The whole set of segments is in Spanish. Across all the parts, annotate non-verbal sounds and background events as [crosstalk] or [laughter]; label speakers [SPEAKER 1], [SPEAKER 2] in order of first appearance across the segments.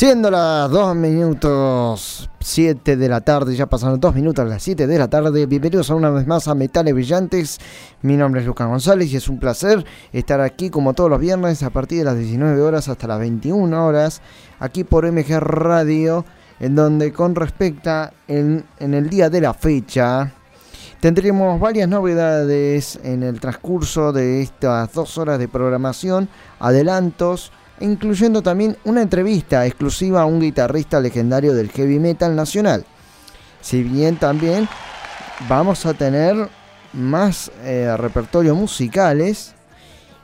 [SPEAKER 1] Siendo las 2 minutos 7 de la tarde, ya pasaron 2 minutos a las 7 de la tarde. Bienvenidos una vez más a Metales Brillantes. Mi nombre es Lucas González y es un placer estar aquí como todos los viernes a partir de las 19 horas hasta las 21 horas, aquí por MG Radio, en donde con respecto en, en el día de la fecha, Tendremos varias novedades en el transcurso de estas dos horas de programación, adelantos, incluyendo también una entrevista exclusiva a un guitarrista legendario del heavy metal nacional. Si bien también vamos a tener más eh, repertorios musicales.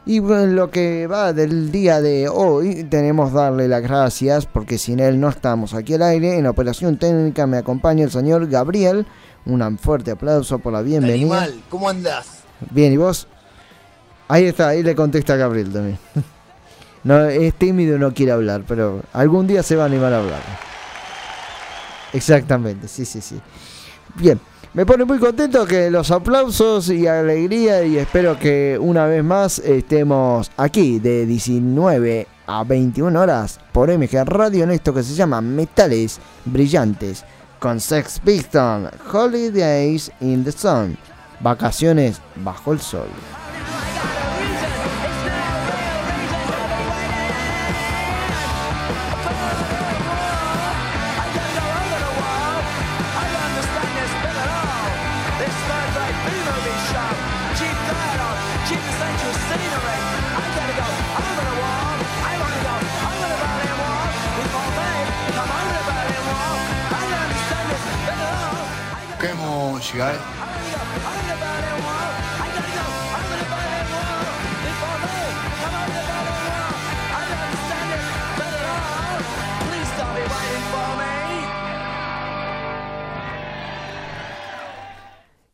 [SPEAKER 1] Y lo que va del día de hoy, tenemos darle las gracias porque sin él no estamos aquí al aire. En operación técnica me acompaña el señor Gabriel. Un fuerte aplauso por la bienvenida.
[SPEAKER 2] Animal, ¿cómo andás?
[SPEAKER 1] Bien, ¿y vos? Ahí está, ahí le contesta Gabriel también. [laughs] No, es tímido y no quiere hablar, pero algún día se va a animar a hablar. Exactamente, sí, sí, sí. Bien, me pone muy contento que los aplausos y alegría y espero que una vez más estemos aquí de 19 a 21 horas por MG Radio en esto que se llama Metales Brillantes con Sex Piston, Holidays in the Sun, vacaciones bajo el sol.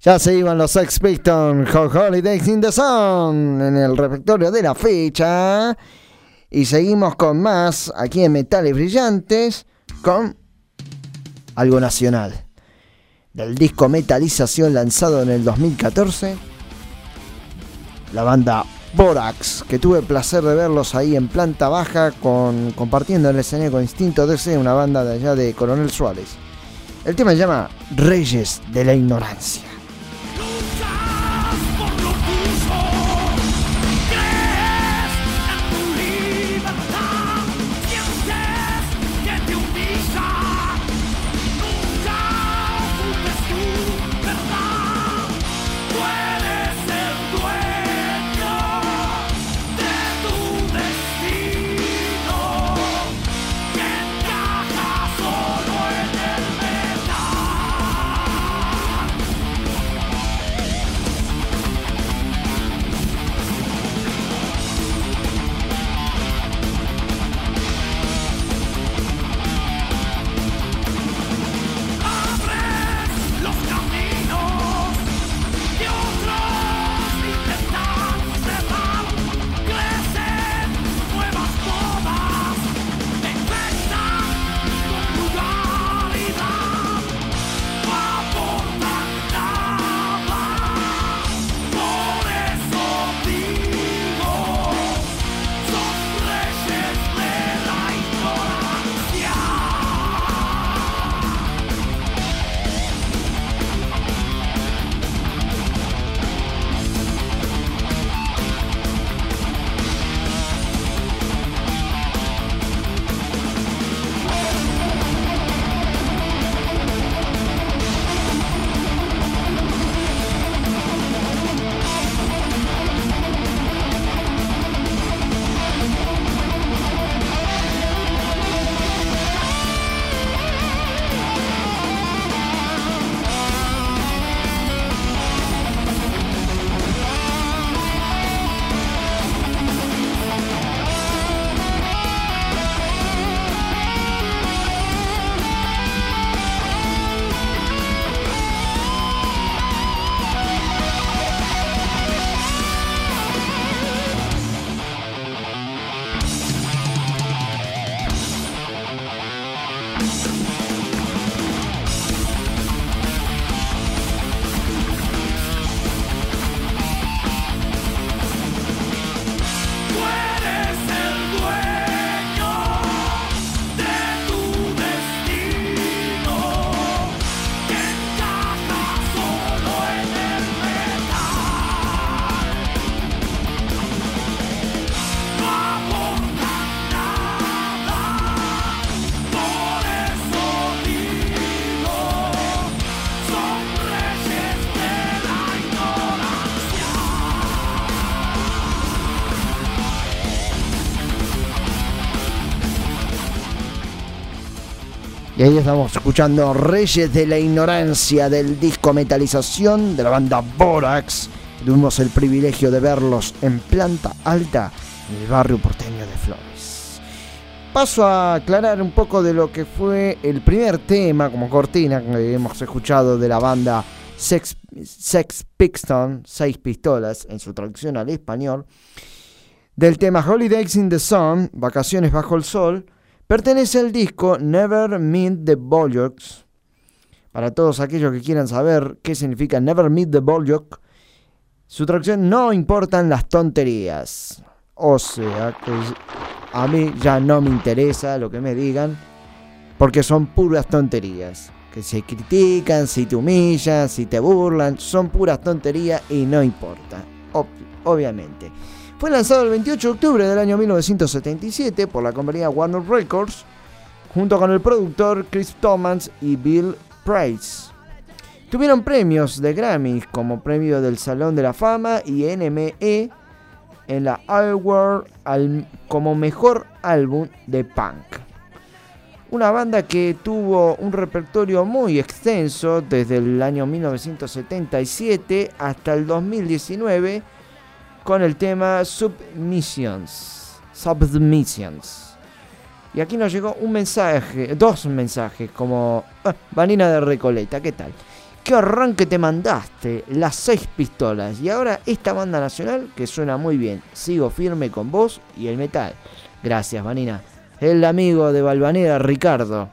[SPEAKER 1] Ya se iban los Sex Pistols Holidays in the Sun en el repertorio de la fecha. Y seguimos con más aquí en Metales Brillantes con algo nacional. Del disco Metalización lanzado en el 2014. La banda Borax, que tuve el placer de verlos ahí en planta baja compartiendo el escenario con Instinto DC, una banda de allá de Coronel Suárez. El tema se llama Reyes de la Ignorancia. Estamos escuchando Reyes de la Ignorancia del disco Metalización de la banda Borax. Tuvimos el privilegio de verlos en planta alta en el barrio porteño de Flores. Paso a aclarar un poco de lo que fue el primer tema como cortina que hemos escuchado de la banda Sex, Sex Piston, Seis Pistolas en su traducción al español. Del tema Holidays in the Sun, Vacaciones bajo el Sol Pertenece al disco Never Meet the Bollocks. Para todos aquellos que quieran saber qué significa Never Meet the Bollocks, su traducción no importan las tonterías. O sea que a mí ya no me interesa lo que me digan, porque son puras tonterías. Que se critican, si te humillan, si te burlan, son puras tonterías y no importa. obviamente. Fue lanzado el 28 de octubre del año 1977 por la compañía Warner Records, junto con el productor Chris Thomas y Bill Price. Tuvieron premios de Grammy como premio del Salón de la Fama y NME en la Award como mejor álbum de punk. Una banda que tuvo un repertorio muy extenso desde el año 1977 hasta el 2019 con el tema Submissions. Submissions. Y aquí nos llegó un mensaje, dos mensajes, como ah, Vanina de Recoleta, ¿qué tal? ¿Qué arranque te mandaste? Las seis pistolas. Y ahora esta banda nacional que suena muy bien. Sigo firme con vos y el metal. Gracias, Vanina. El amigo de Balvanera, Ricardo.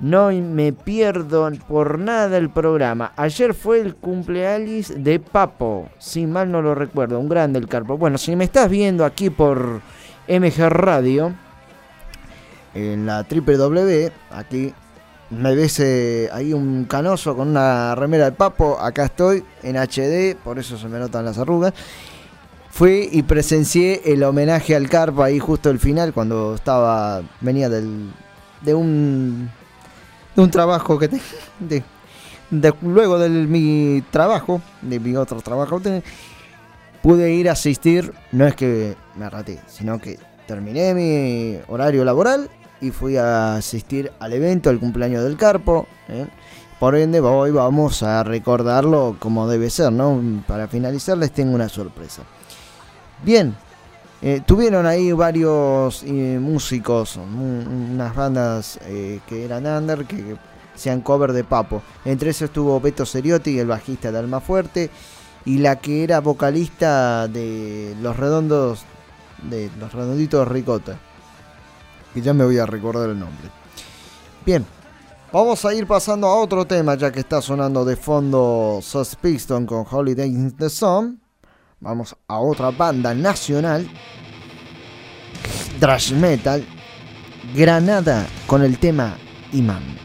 [SPEAKER 1] No me pierdo por nada el programa. Ayer fue el cumpleaños de Papo, si mal no lo recuerdo, un grande el Carpo. Bueno, si me estás viendo aquí por MG Radio, en la W, aquí me ves eh, ahí un canoso con una remera de Papo, acá estoy en HD, por eso se me notan las arrugas. Fui y presencié el homenaje al Carpo ahí justo al final, cuando estaba, venía del, de un de un trabajo que te, de, luego de mi trabajo, de mi otro trabajo, pude ir a asistir, no es que me raté, sino que terminé mi horario laboral y fui a asistir al evento, al cumpleaños del Carpo. ¿eh? Por ende, hoy vamos a recordarlo como debe ser, ¿no? Para finalizar, les tengo una sorpresa. Bien, eh, tuvieron ahí varios eh, músicos, unas bandas eh, que eran under, que sean cover de Papo. Entre esos estuvo Beto Seriotti, el bajista de Alma Fuerte, y la que era vocalista de Los Redondos, de Los Redonditos Ricota. Que ya me voy a recordar el nombre. Bien, vamos a ir pasando a otro tema, ya que está sonando de fondo Sus Piston con Holiday in the Sun. Vamos a otra banda nacional. Thrash Metal. Granada con el tema Imam.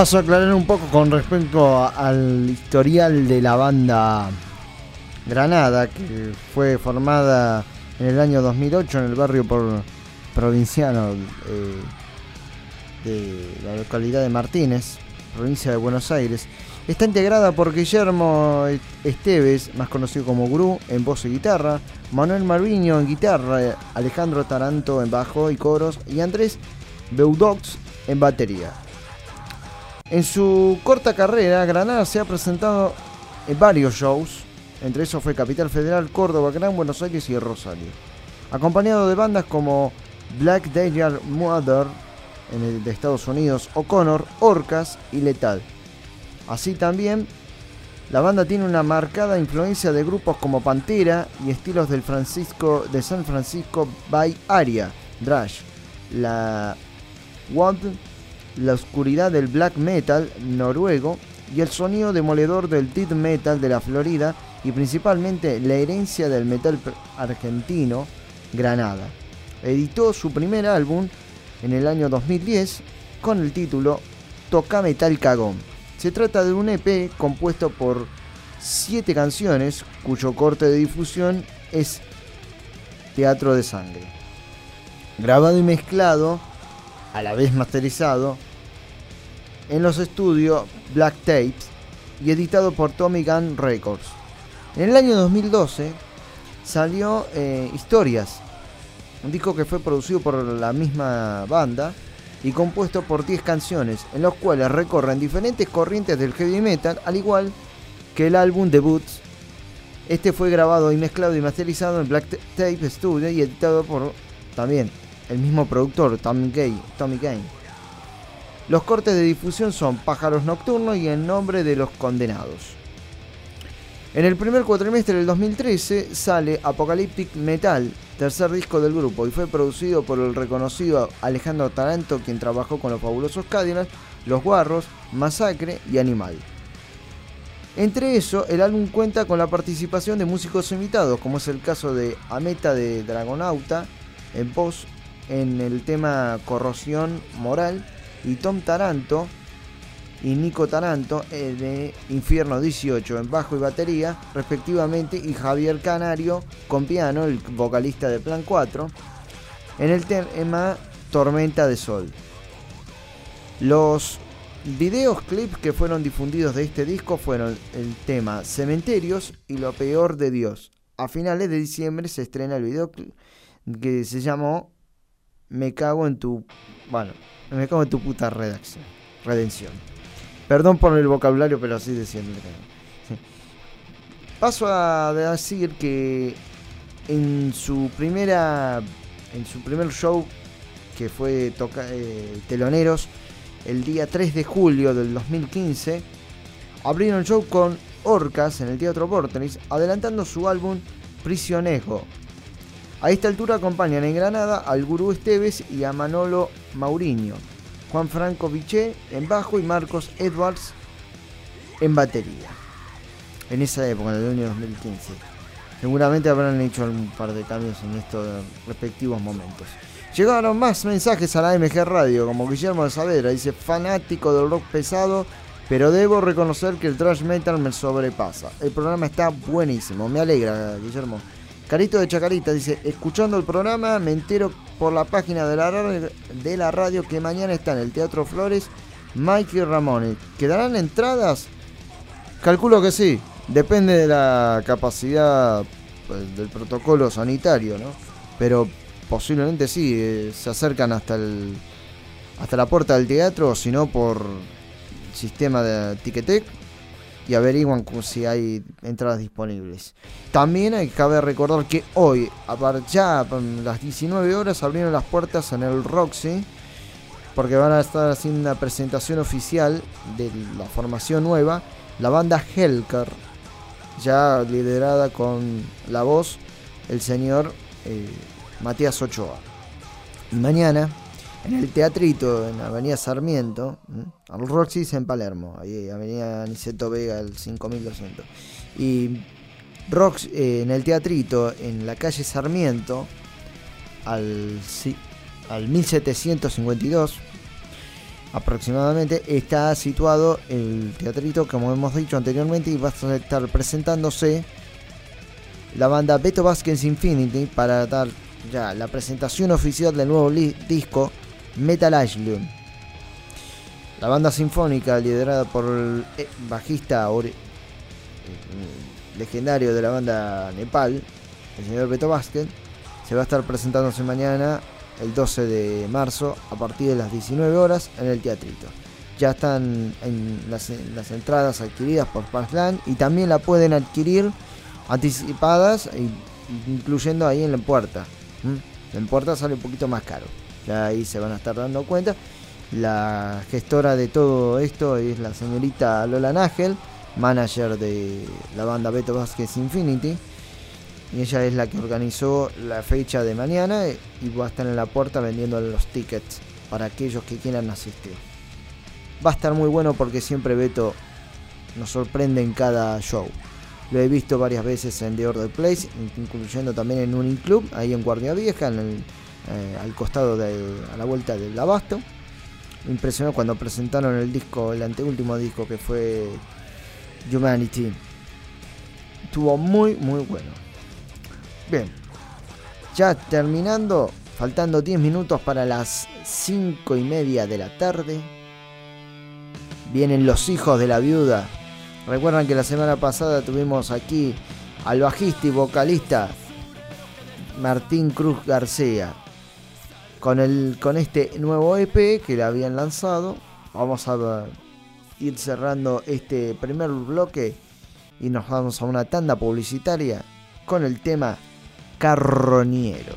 [SPEAKER 1] Paso a aclarar un poco con respecto al historial de la banda Granada, que fue formada en el año 2008 en el barrio por provinciano eh, de la localidad de Martínez, provincia de Buenos Aires. Está integrada por Guillermo Esteves, más conocido como Gru, en voz y guitarra, Manuel Marviño en guitarra, Alejandro Taranto en bajo y coros y Andrés Beudox en batería. En su corta carrera, Granada se ha presentado en varios shows, entre esos fue Capital Federal, Córdoba, Gran Buenos Aires y Rosario, acompañado de bandas como Black Dahlia Mother de Estados Unidos, O'Connor, Orcas y Letal. Así también, la banda tiene una marcada influencia de grupos como Pantera y estilos del Francisco, de San Francisco Bay Area, Drash, la Wand, la oscuridad del black metal noruego y el sonido demoledor del death metal de la Florida y principalmente la herencia del metal argentino Granada. Editó su primer álbum en el año 2010 con el título Toca Metal Cagón. Se trata de un EP compuesto por 7 canciones cuyo corte de difusión es Teatro de Sangre. Grabado y mezclado, a la vez masterizado, en los estudios Black Tapes y editado por Tommy Gun Records. En el año 2012 salió eh, Historias, un disco que fue producido por la misma banda y compuesto por 10 canciones, en los cuales recorren diferentes corrientes del heavy metal, al igual que el álbum debut. Este fue grabado y mezclado y masterizado en Black Tape Studio y editado por también el mismo productor, Tommy Gay. Tommy. Los cortes de difusión son Pájaros Nocturnos y En Nombre de los Condenados. En el primer cuatrimestre del 2013 sale Apocalyptic Metal, tercer disco del grupo, y fue producido por el reconocido Alejandro Taranto, quien trabajó con los fabulosos Cadillacs, Los Guarros, Masacre y Animal. Entre eso, el álbum cuenta con la participación de músicos invitados, como es el caso de Ameta de Dragonauta en voz en el tema Corrosión Moral y Tom Taranto y Nico Taranto eh, de Infierno 18 en bajo y batería, respectivamente, y Javier Canario con piano, el vocalista de Plan 4, en el tema Tormenta de Sol. Los videos clips que fueron difundidos de este disco fueron el tema Cementerios y Lo Peor de Dios. A finales de diciembre se estrena el video que se llamó Me cago en tu. Bueno, me cago en tu puta redacción. Redención. Perdón por el vocabulario, pero así decían. Paso a decir que en su primera en su primer show que fue toca, eh, Teloneros el día 3 de julio del 2015 abrieron show con Orcas en el Teatro Vortex adelantando su álbum Prisionejo. A esta altura acompañan en Granada al Gurú Esteves y a Manolo Mauriño. Juan Franco Viché en bajo y Marcos Edwards en batería. En esa época, en el año 2015. Seguramente habrán hecho un par de cambios en estos respectivos momentos. Llegaron más mensajes a la MG Radio, como Guillermo de Saavedra, dice fanático del rock pesado, pero debo reconocer que el thrash metal me sobrepasa. El programa está buenísimo, me alegra, Guillermo. Carito de Chacarita dice, escuchando el programa me entero por la página de la, de la radio que mañana está en el Teatro Flores Mikey Ramones. ¿Quedarán entradas? Calculo que sí, depende de la capacidad pues, del protocolo sanitario, ¿no? Pero posiblemente sí, eh, se acercan hasta el hasta la puerta del teatro, si no por sistema de Ticketek y averiguan si hay entradas disponibles. También hay que recordar que hoy, ya a las 19 horas, abrieron las puertas en el Roxy, porque van a estar haciendo una presentación oficial de la formación nueva, la banda Helker, ya liderada con la voz el señor eh, Matías Ochoa. Y mañana en el teatrito, en Avenida Sarmiento, al Roxys en Palermo, ahí Avenida Niceto Vega, el 5200. Y Rox, eh, en el teatrito, en la calle Sarmiento, al, al 1752, aproximadamente está situado el teatrito, como hemos dicho anteriormente, y va a estar presentándose la banda Beto Vázquez Infinity para dar ya la presentación oficial del nuevo disco Metal Asylum. La banda sinfónica liderada por el eh, bajista eh, legendario de la banda Nepal, el señor Beto Vázquez, se va a estar presentándose mañana el 12 de marzo a partir de las 19 horas en el teatrito. Ya están en las, entradas adquiridas por Passland y también la pueden adquirir anticipadas, incluyendo ahí en la puerta. En puerta sale un poquito más caro. Ahí se van a estar dando cuenta. La gestora de todo esto es la señorita Lola Nagel, manager de la banda Beto Vázquez Infinity y ella es la que organizó la fecha de mañana y va a estar en la puerta vendiendo los tickets para aquellos que quieran asistir. Va a estar muy bueno porque siempre Beto nos sorprende en cada show. Lo he visto varias veces en The Order Place, incluyendo también en un club ahí en Guardia Vieja, eh, al costado de a la vuelta del Abasto. Impresionó cuando presentaron el disco, el anteúltimo disco que fue Humanity. Estuvo muy, muy bueno. Bien, ya terminando, faltando 10 minutos para las 5 y media de la tarde. Vienen los hijos de la viuda. Recuerdan que la semana pasada tuvimos aquí al bajista y vocalista Martín Cruz García. Con, el, con este nuevo EP que le habían lanzado, vamos a ir cerrando este primer bloque y nos vamos a una tanda publicitaria con el tema carroñeros.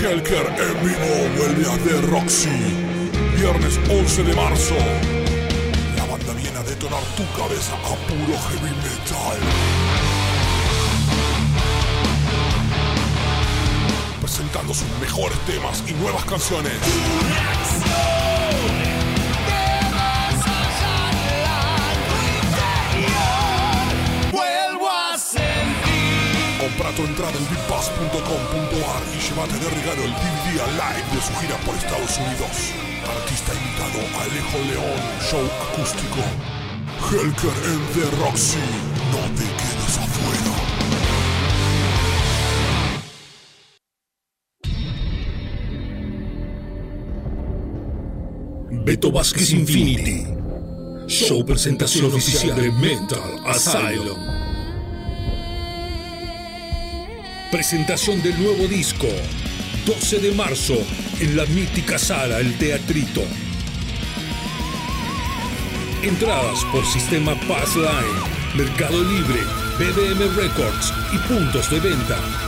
[SPEAKER 3] Helker en vivo vuelve a The Roxy. Viernes 11 de marzo. La banda viene a detonar tu cabeza a puro heavy metal. Presentando sus mejores temas y nuevas canciones. Tu entrada en vpass.com.ar y llévate de regalo el DVD live de su gira por Estados Unidos. Artista invitado Alejo León, show acústico. Helker en The Roxy, no te quedes afuera.
[SPEAKER 4] Beto Vázquez Infinity. Show presentación oficial de Mental Asylum. Presentación del nuevo disco. 12 de marzo en la mítica sala El Teatrito. Entradas por sistema Passline, Mercado Libre, BDM Records y puntos de venta.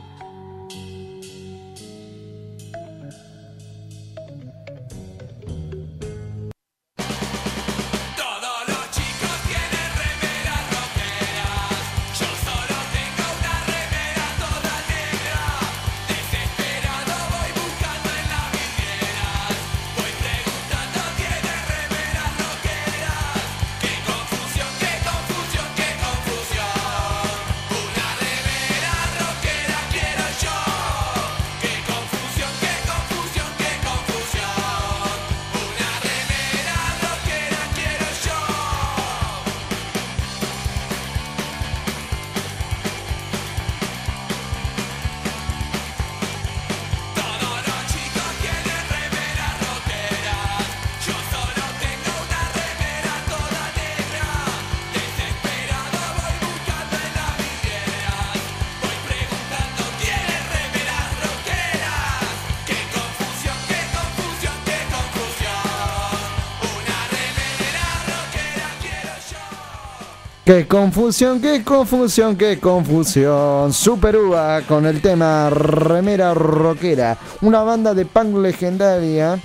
[SPEAKER 5] Qué confusión, qué confusión, qué confusión.
[SPEAKER 1] Super Uva con el tema Remera Rockera, una banda de punk legendaria,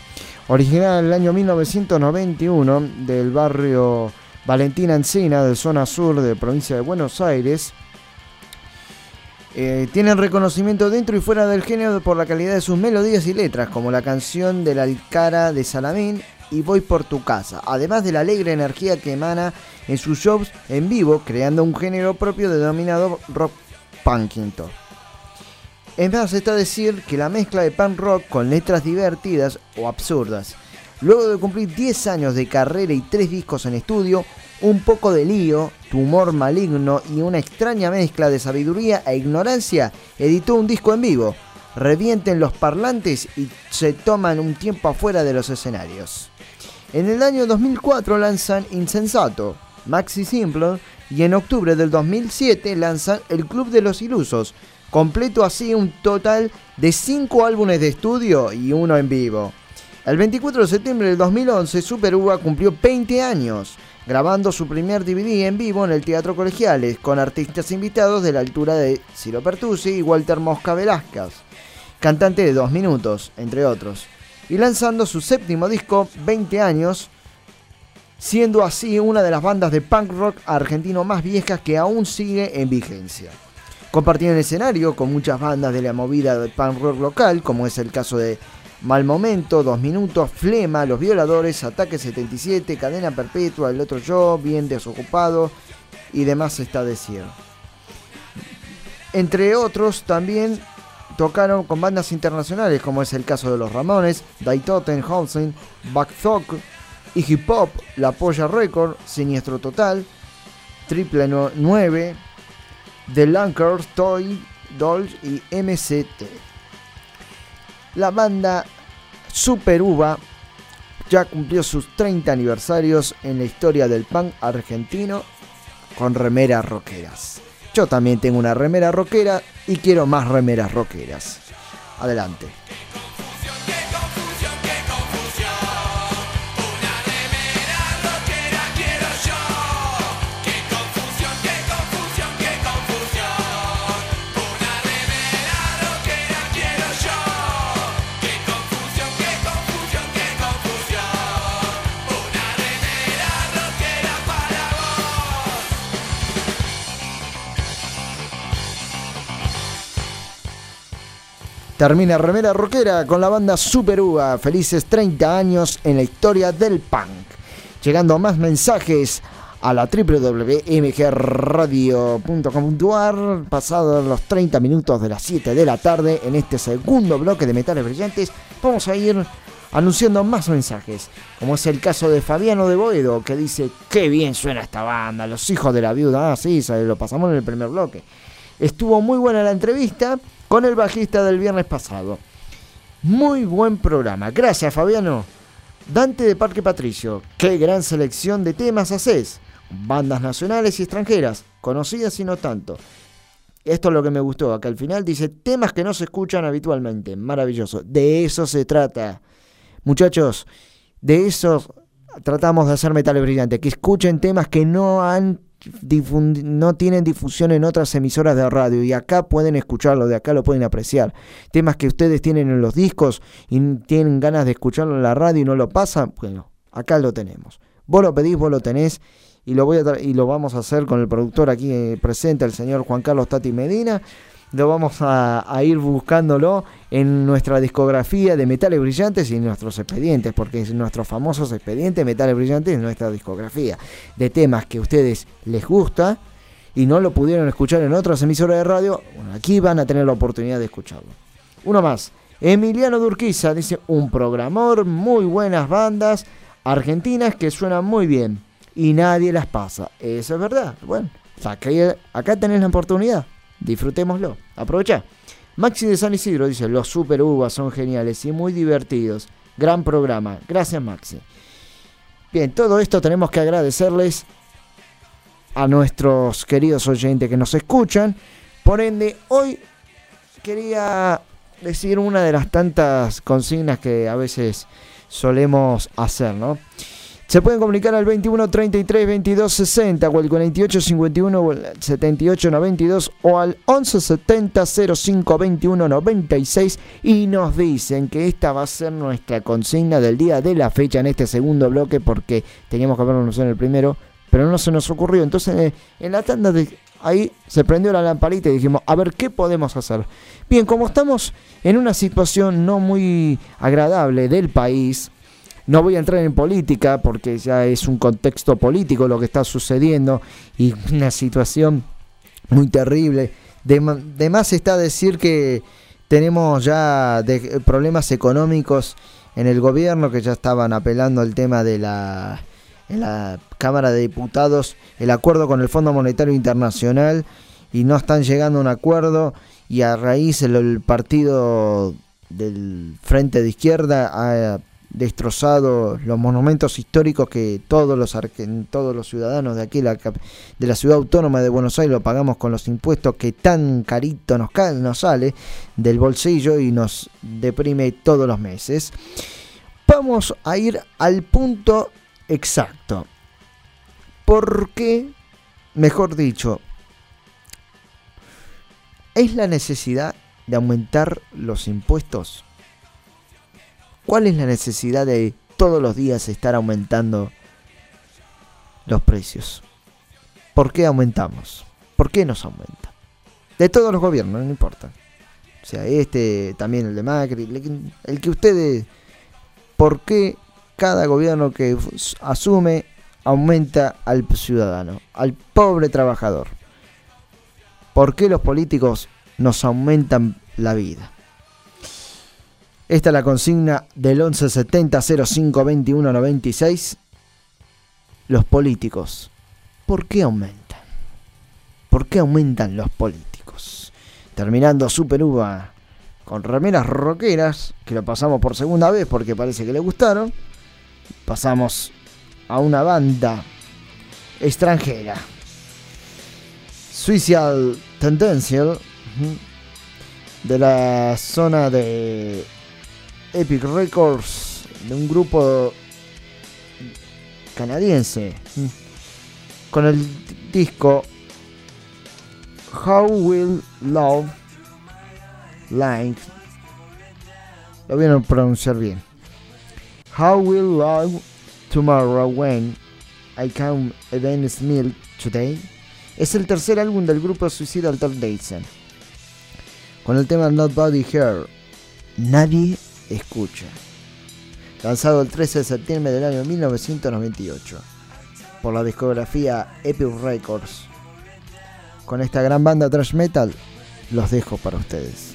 [SPEAKER 1] original en el año 1991 del barrio Valentina Encina, de zona sur de provincia de Buenos Aires. Eh, tienen reconocimiento dentro y fuera del género por la calidad de sus melodías y letras, como la canción de la Alcara de Salamín y Voy por tu casa, además de la alegre energía que emana en sus shows en vivo, creando un género propio denominado rock punkinto. Es más, está decir que la mezcla de punk rock con letras divertidas o absurdas. Luego de cumplir 10 años de carrera y 3 discos en estudio, un poco de lío, tumor maligno y una extraña mezcla de sabiduría e ignorancia, editó un disco en vivo. Revienten los parlantes y se toman un tiempo afuera de los escenarios. En el año 2004 lanzan Insensato, Maxi Simple y en octubre del 2007 lanzan El Club de los Ilusos, completo así un total de 5 álbumes de estudio y uno en vivo. El 24 de septiembre del 2011 Super Uva cumplió 20 años, grabando su primer DVD en vivo en el Teatro Colegiales con artistas invitados de la altura de Ciro Pertusi y Walter Mosca Velázquez, cantante de Dos Minutos, entre otros, y lanzando su séptimo disco 20 años, siendo así una de las bandas de punk rock argentino más viejas que aún sigue en vigencia. Compartieron escenario con muchas bandas de la movida de punk rock local, como es el caso de Mal Momento, Dos Minutos, Flema, Los Violadores, Ataque 77, Cadena Perpetua, El Otro Yo, Bien Desocupado y demás está decir. Entre otros también tocaron con bandas internacionales como es el caso de Los Ramones, Die Totenhausen, Backthog, Iggy Pop, La Polla Record, Siniestro Total, Triple 9, The Lankers, Toy, Dolls y MCT. La banda Super Uva ya cumplió sus 30 aniversarios en la historia del punk argentino con remeras rockeras. Yo también tengo una remera rockera y quiero más remeras rockeras. Adelante. Termina Remera Rockera con la banda Super Uva. Felices 30 años en la historia del punk. Llegando más mensajes a la www.mgradio.com.ar pasados los 30 minutos de las 7 de la tarde en este segundo bloque de Metales Brillantes vamos a ir anunciando más mensajes como es el caso de Fabiano de Boedo que dice qué bien suena esta banda los hijos de la viuda ah sí lo pasamos en el primer bloque estuvo muy buena la entrevista con el bajista del viernes pasado muy buen programa gracias Fabiano Dante de Parque Patricio, qué gran selección de temas haces. Bandas nacionales y extranjeras, conocidas y no tanto. Esto es lo que me gustó, acá al final dice temas que no se escuchan habitualmente. Maravilloso. De eso se trata. Muchachos, de eso tratamos de hacer metales brillantes. Que escuchen temas que no han no tienen difusión en otras emisoras de radio y acá pueden escucharlo, de acá lo pueden apreciar. Temas que ustedes tienen en los discos y tienen ganas de escucharlo en la radio y no lo pasan, bueno, acá lo tenemos. Vos lo pedís, vos lo tenés y lo voy a y lo vamos a hacer con el productor aquí eh, presente, el señor Juan Carlos Tati Medina. Lo vamos a, ir buscándolo en nuestra discografía de Metales Brillantes y en nuestros expedientes, porque es nuestros famosos expedientes Metales Brillantes es nuestra discografía de temas que a ustedes les gusta y no lo pudieron escuchar en otras emisoras de radio. Bueno, aquí van a tener la oportunidad de escucharlo. Uno más. Emiliano Durquiza dice un programor, muy buenas bandas argentinas que suenan muy bien y nadie las pasa. Eso es verdad. Bueno, acá, acá tenés la oportunidad. Disfrutémoslo. Aprovecha. Maxi de San Isidro dice, los super uvas son geniales y muy divertidos. Gran programa. Gracias Maxi. Bien, todo esto tenemos que agradecerles a nuestros queridos oyentes que nos escuchan. Por ende, hoy quería decir una de las tantas consignas que a veces solemos hacer, ¿no? Se pueden comunicar al 21 33 22 60 o al 48 51 o al 78 92 o al 11 70 05 21 96 y nos dicen que esta va a ser nuestra consigna del día de la fecha en este segundo bloque porque teníamos que haberlo en el primero, pero no se nos ocurrió. Entonces eh, en la tanda de ahí se prendió la lamparita y dijimos, a ver qué podemos hacer. Bien, como estamos en una situación no muy agradable del país, no voy a entrar en política porque ya es un contexto político lo que está sucediendo y una situación muy terrible. De, más está decir que tenemos ya problemas económicos en el gobierno que ya estaban apelando al tema de la en la Cámara de Diputados el acuerdo con el Fondo Monetario Internacional y no están llegando a un acuerdo y a raíz el, el partido del Frente de Izquierda ha destrozado los monumentos históricos que todos los todos los ciudadanos de aquí la de la ciudad autónoma de Buenos Aires lo pagamos con los impuestos que tan carito nos, nos sale del bolsillo y nos deprime todos los meses. Vamos a ir al punto exacto. ¿Por qué, mejor dicho, es la necesidad de aumentar los impuestos? ¿Cuál es la necesidad de todos los días estar aumentando los precios? ¿Por qué aumentamos? ¿Por qué nos aumenta? De todos los gobiernos, no importa. O sea, este, también el de Macri, el- que ustedes... ¿Por qué cada gobierno que asume aumenta al ciudadano, al pobre trabajador? ¿Por qué los políticos nos aumentan la vida? Esta es la consigna del 1170 05 21 96. Los políticos, ¿por qué aumentan? ¿Por qué aumentan los políticos? terminando Super Uva con remeras rockeras, que lo pasamos por segunda vez porque parece que le gustaron. Pasamos a una banda extranjera. Suicidal Tendencial de la zona de Epic Records de un grupo canadiense ujú, con el disco How Will Love Like lo vieron pronunciar bien. How Will Love Tomorrow When I Come Against Milk Today es el tercer álbum del grupo Suicidal Tendency con el tema Nobody Here. Nadie Escucha lanzado el 13 de septiembre del año 1998 por la discografía Epic Records. Con esta gran banda thrash metal los dejo para ustedes.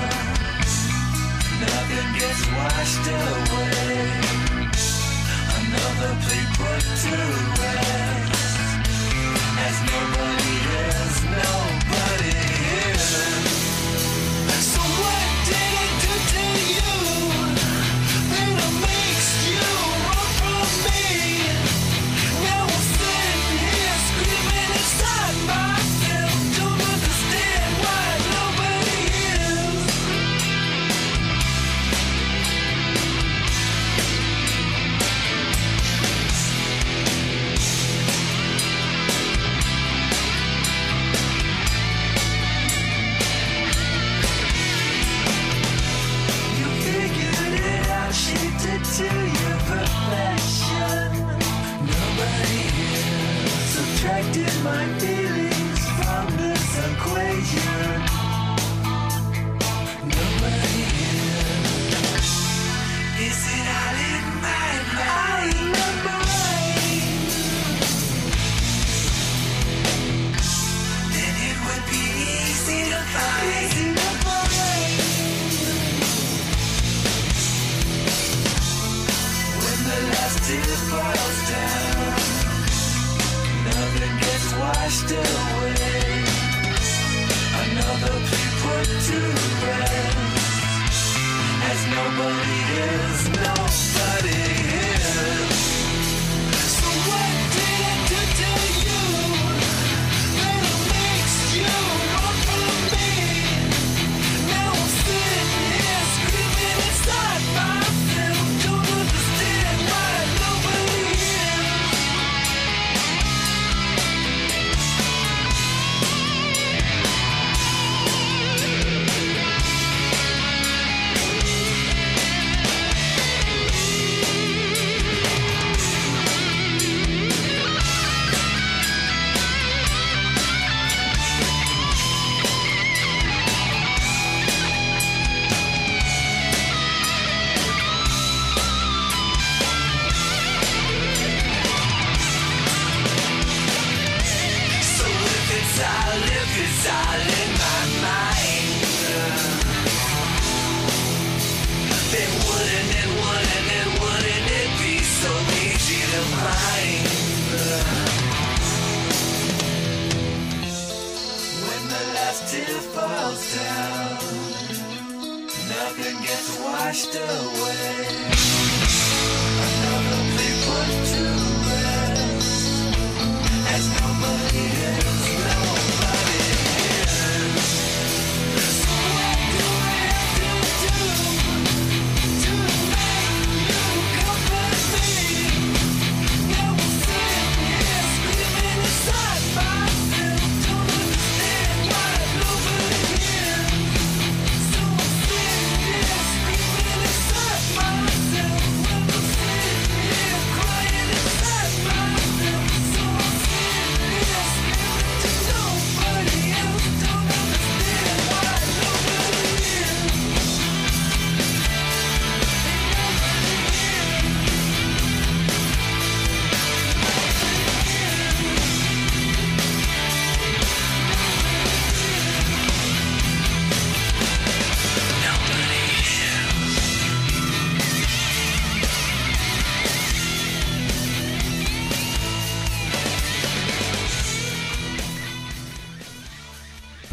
[SPEAKER 5] gets washed away. Another plea put to rest. As nobody is, nobody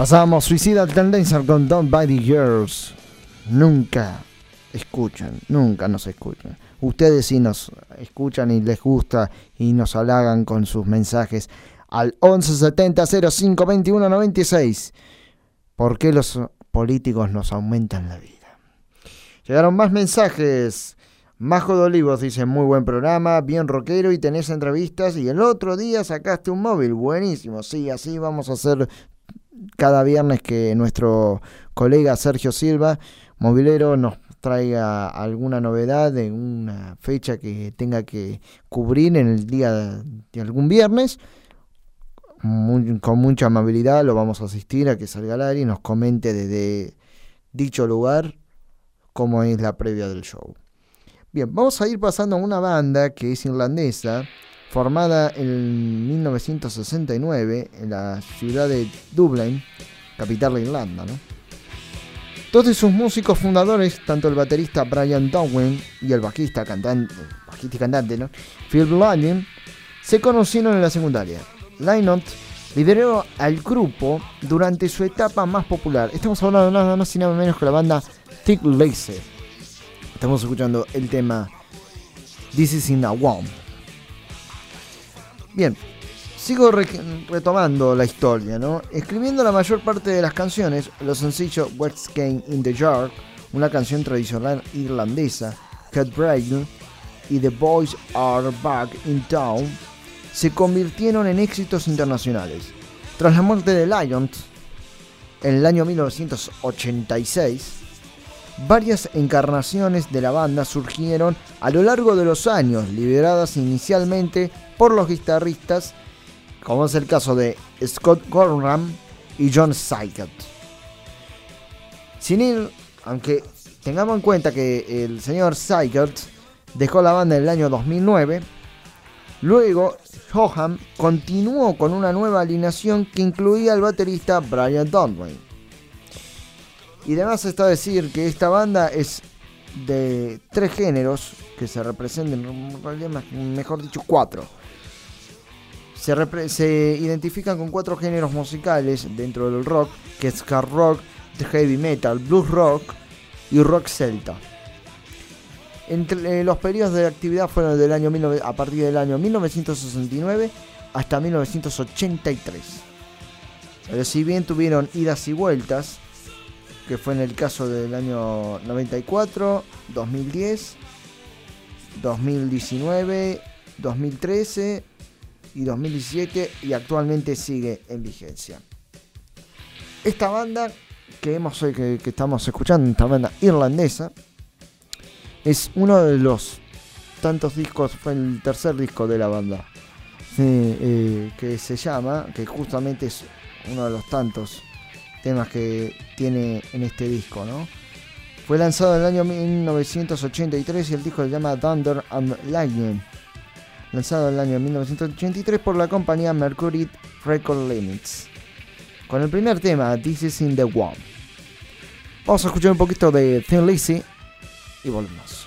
[SPEAKER 1] Pasamos Suicidal Tendency con Don't Buy the Girls. Nunca escuchan, nunca nos escuchan. Ustedes sí nos escuchan y les gusta y nos halagan con sus mensajes al 1170 05 21 96. ¿Por qué los políticos nos aumentan la vida? Llegaron más mensajes. Majo de Olivos dice, muy buen programa, bien rockero y tenés entrevistas y el otro día sacaste un móvil, buenísimo. Sí, así vamos a hacer cada viernes que nuestro colega Sergio Silva, movilero, nos traiga alguna novedad de una fecha que tenga que cubrir en el día de algún viernes. Muy- con mucha amabilidad lo vamos a asistir a que salga al aire y nos comente desde dicho lugar cómo es la previa del show. Bien, vamos a ir pasando a una banda que es irlandesa, formada en 1969 en la ciudad de Dublín, capital de Irlanda. ¿no? Dos de sus músicos fundadores, tanto el baterista Brian Dowling y el bajista, cantante, bajista y cantante, ¿no? Phil Lyon, se conocieron en la secundaria. Lynott lideró al grupo durante su etapa más popular. Estamos hablando nada más y nada menos que la banda Thick Laser. Estamos escuchando el tema This is in a Womb. Bien, sigo re- retomando la historia, ¿no? Escribiendo la mayor parte de las canciones, los sencillos What's Game in the Jar, una canción tradicional irlandesa, Headbreaker y The Boys Are Back in Town, se convirtieron en éxitos internacionales. Tras la muerte de Lions, en el año 1986, varias encarnaciones de la banda surgieron a lo largo de los años, lideradas inicialmente por los guitarristas, como es el caso de Scott Gorham y John Sykett. Sin él, aunque tengamos en cuenta que el señor Sykett dejó la banda en el año 2009, luego Johan continuó con una nueva alineación que incluía al baterista Brian Dunway. Y además está decir que esta banda es de tres géneros que se representan, mejor dicho cuatro. Se, se identifican con cuatro géneros musicales dentro del rock, que es hard rock, heavy metal, blues rock y rock celta. Entre eh, los periodos de actividad fueron del año 19 a partir del año 1969 hasta 1983. Pero si bien tuvieron idas y vueltas, que fue en el caso del año 94, 2010, 2019, 2013 y 2017 y actualmente sigue en vigencia. Esta banda que, hemos, que, que estamos escuchando, esta banda irlandesa, es uno de los tantos discos, fue el tercer disco de la banda, eh, que se llama, que justamente es uno de los tantos temas que tiene en este disco, ¿no? Fue lanzado en el año 1983 y el disco se llama Thunder and Lightning. Lanzado en el año 1983 por la compañía Mercury Record Limits. Con el primer tema, This is in the One. Vamos a escuchar un poquito de Thin Lizzy y volvemos.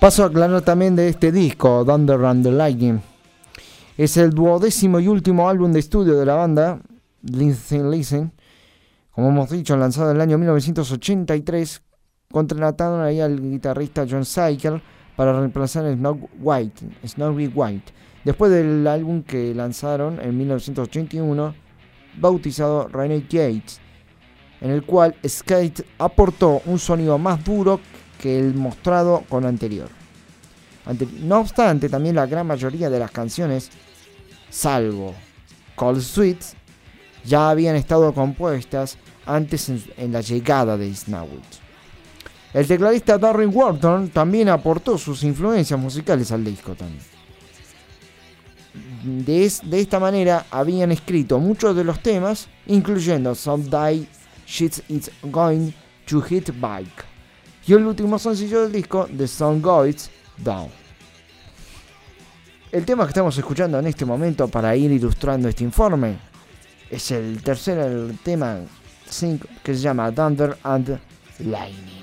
[SPEAKER 1] Paso a aclarar también de este disco, Thunder and the Lightning. Es el duodécimo y último álbum de estudio de la banda, Listen Listen. Como hemos dicho, lanzado en el año 1983, contrataron ahí al guitarrista John Cycle para reemplazar a Snow White, Snowy White,
[SPEAKER 6] después del álbum que lanzaron en 1981, bautizado Renegade, en el cual Skate aportó un sonido más duro que el mostrado con lo anterior. Ante- no obstante, también la gran mayoría de las canciones, salvo Cold Sweet, ya habían estado compuestas antes en, la llegada de Snowwood. El tecladista Darren Wharton también aportó sus influencias musicales al disco también. De, es- de esta manera habían escrito muchos de los temas, incluyendo Someday Shit It's Going to Hit Bike y el último sencillo del disco, The Song Goes Down. El tema que estamos escuchando en este momento para ir ilustrando este informe es el tercer tema cinco, que se llama Thunder and Lightning.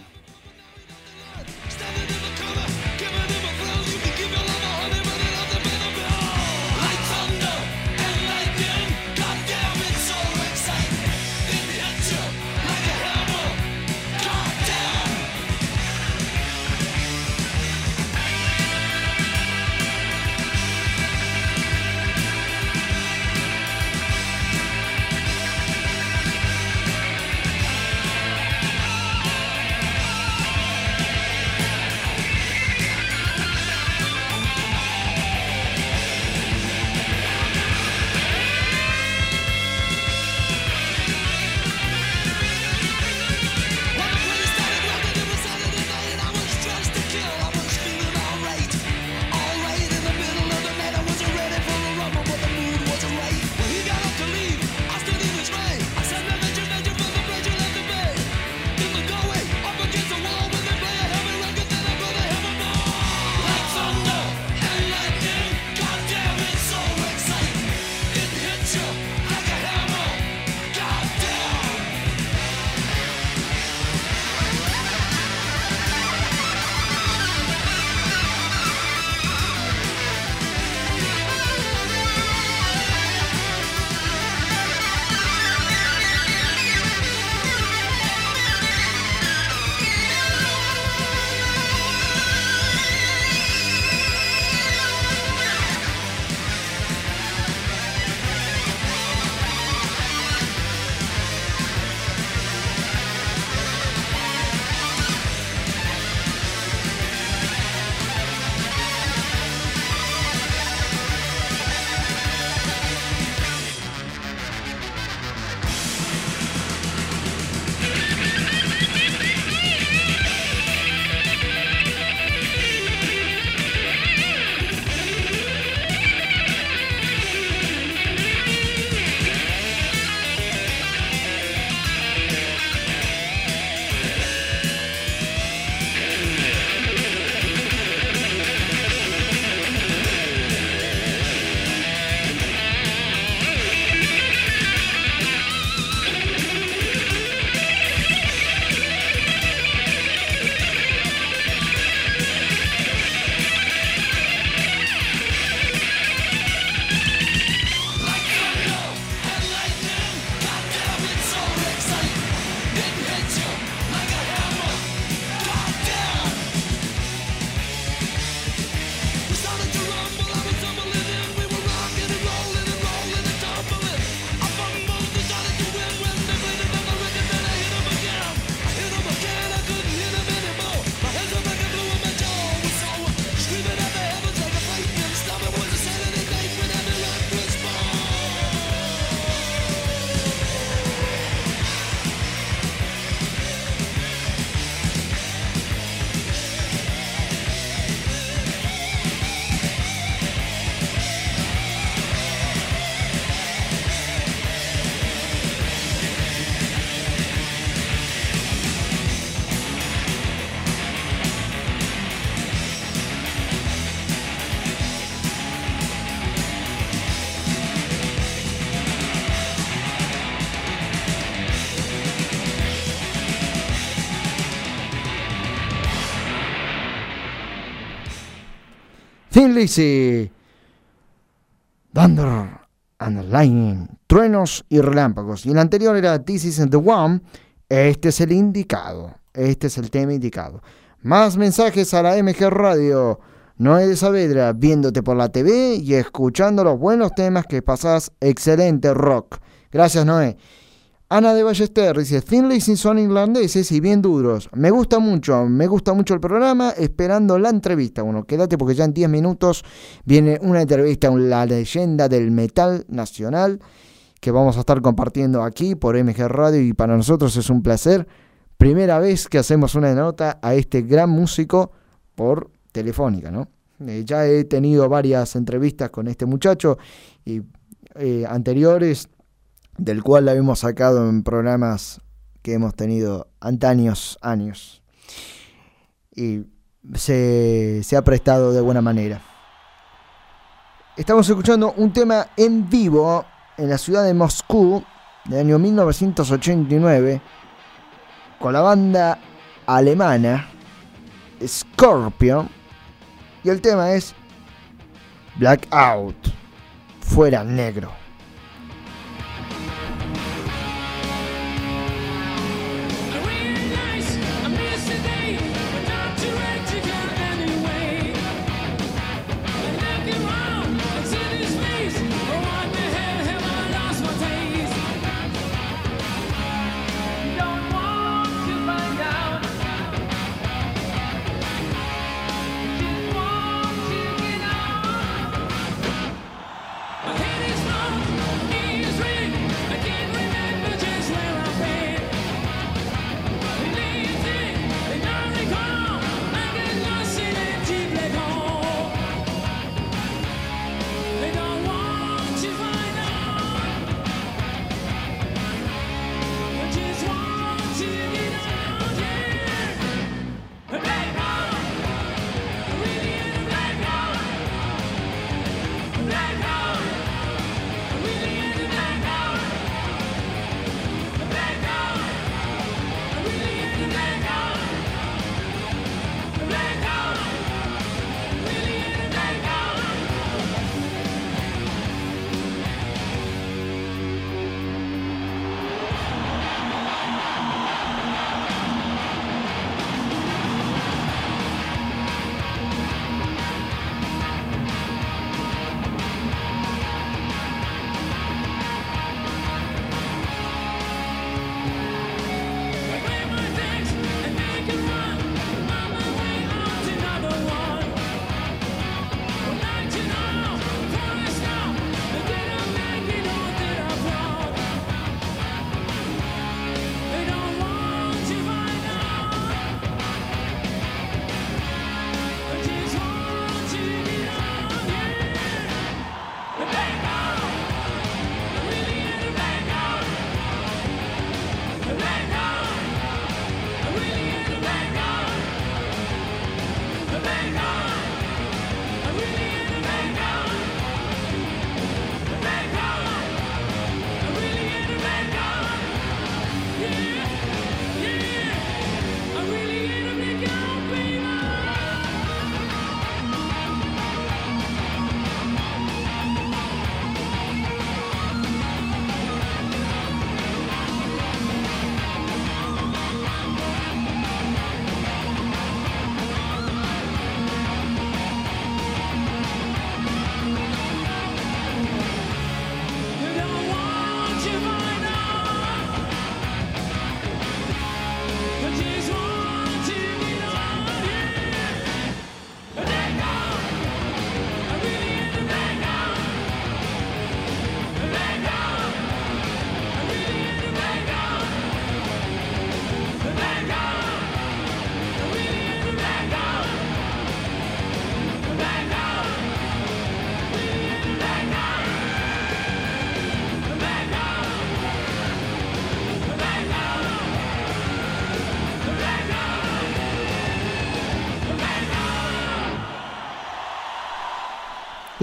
[SPEAKER 6] Lizzy, Thunder and Lightning, truenos y relámpagos. Y el anterior era This is the One. Este es el indicado. Este es el tema indicado. Más mensajes a la MG Radio.
[SPEAKER 1] Noé de Saavedra, viéndote por la TV y escuchando los buenos temas que pasás. Excelente rock. Gracias, Noé. Ana de Ballester dice, Finlay son irlandeses y bien duros. Me gusta mucho, me gusta mucho el programa, esperando la entrevista. Bueno, quédate porque ya en 10 minutos viene una entrevista con la leyenda del metal nacional que vamos a estar compartiendo aquí por MG Radio y para nosotros es un placer. Primera vez que hacemos una nota a este gran músico por telefónica, ¿no? Eh, ya he tenido varias entrevistas con este muchacho y eh, anteriores del cual la hemos sacado en programas que hemos tenido antaños años. Y se, se ha prestado de buena manera. Estamos escuchando un tema en vivo en la ciudad de Moscú del año 1989 con la banda alemana Scorpion y el tema es Blackout, fuera negro.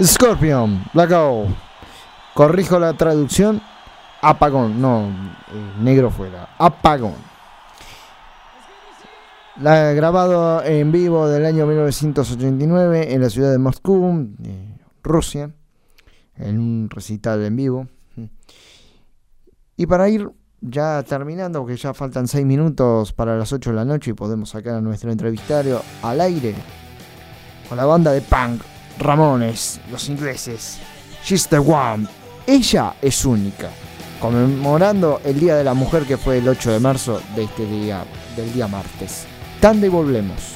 [SPEAKER 1] Scorpion, Blackout. Corrijo la traducción. Apagón, no, eh, negro fuera. Apagón. La, grabado en vivo del año 1989 en la ciudad de Moscú, eh, Rusia, en un recital en vivo. Y para ir ya terminando, porque ya faltan 6 minutos para las 8 de la noche y podemos sacar a nuestro entrevistario al aire.
[SPEAKER 5] con la banda de punk Ramones, los ingleses. She's the one. Ella es única. Conmemorando el Día de la Mujer que fue el 8 de marzo de este día, del día martes. Tanda y volvemos.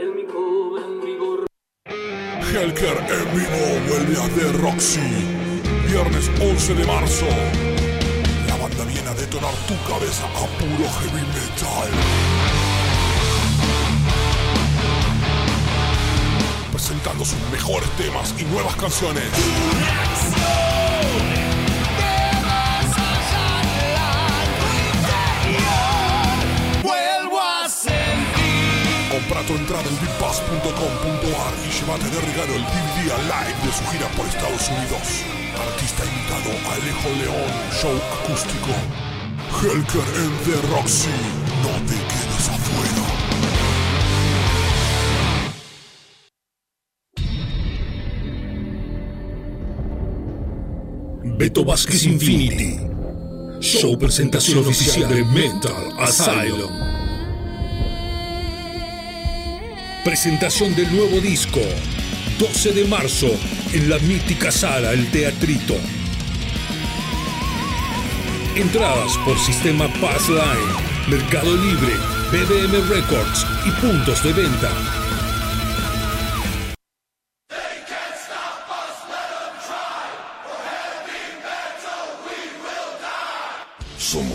[SPEAKER 3] Helker en vivo vuelve a The Roxy. Viernes 11 de marzo. La banda viene a detonar tu cabeza a puro heavy metal. Presentando sus mejores temas y nuevas canciones. Compra tu entrada en bigpass.com.ar y llévate de regalo el DVD live de su gira por Estados Unidos. Artista invitado Alejo León, show acústico. Helker en The Roxy. No te quedes afuera.
[SPEAKER 4] Beto Vázquez Infinity. Show presentación oficial de Mental Asylum. Presentación del nuevo disco. 12 de marzo en la mítica sala El Teatrito. Entradas por sistema Passline, Mercado Libre, BBM Records y puntos de venta.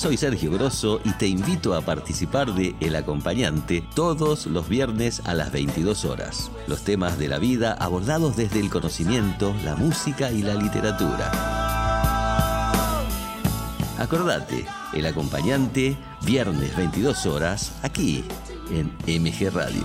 [SPEAKER 7] Soy Sergio Grosso y te invito a participar de El Acompañante todos los viernes a las 22 horas. Los temas de la vida abordados desde el conocimiento, la música y la literatura. Acordate, El Acompañante, viernes 22 horas, aquí en MG Radio.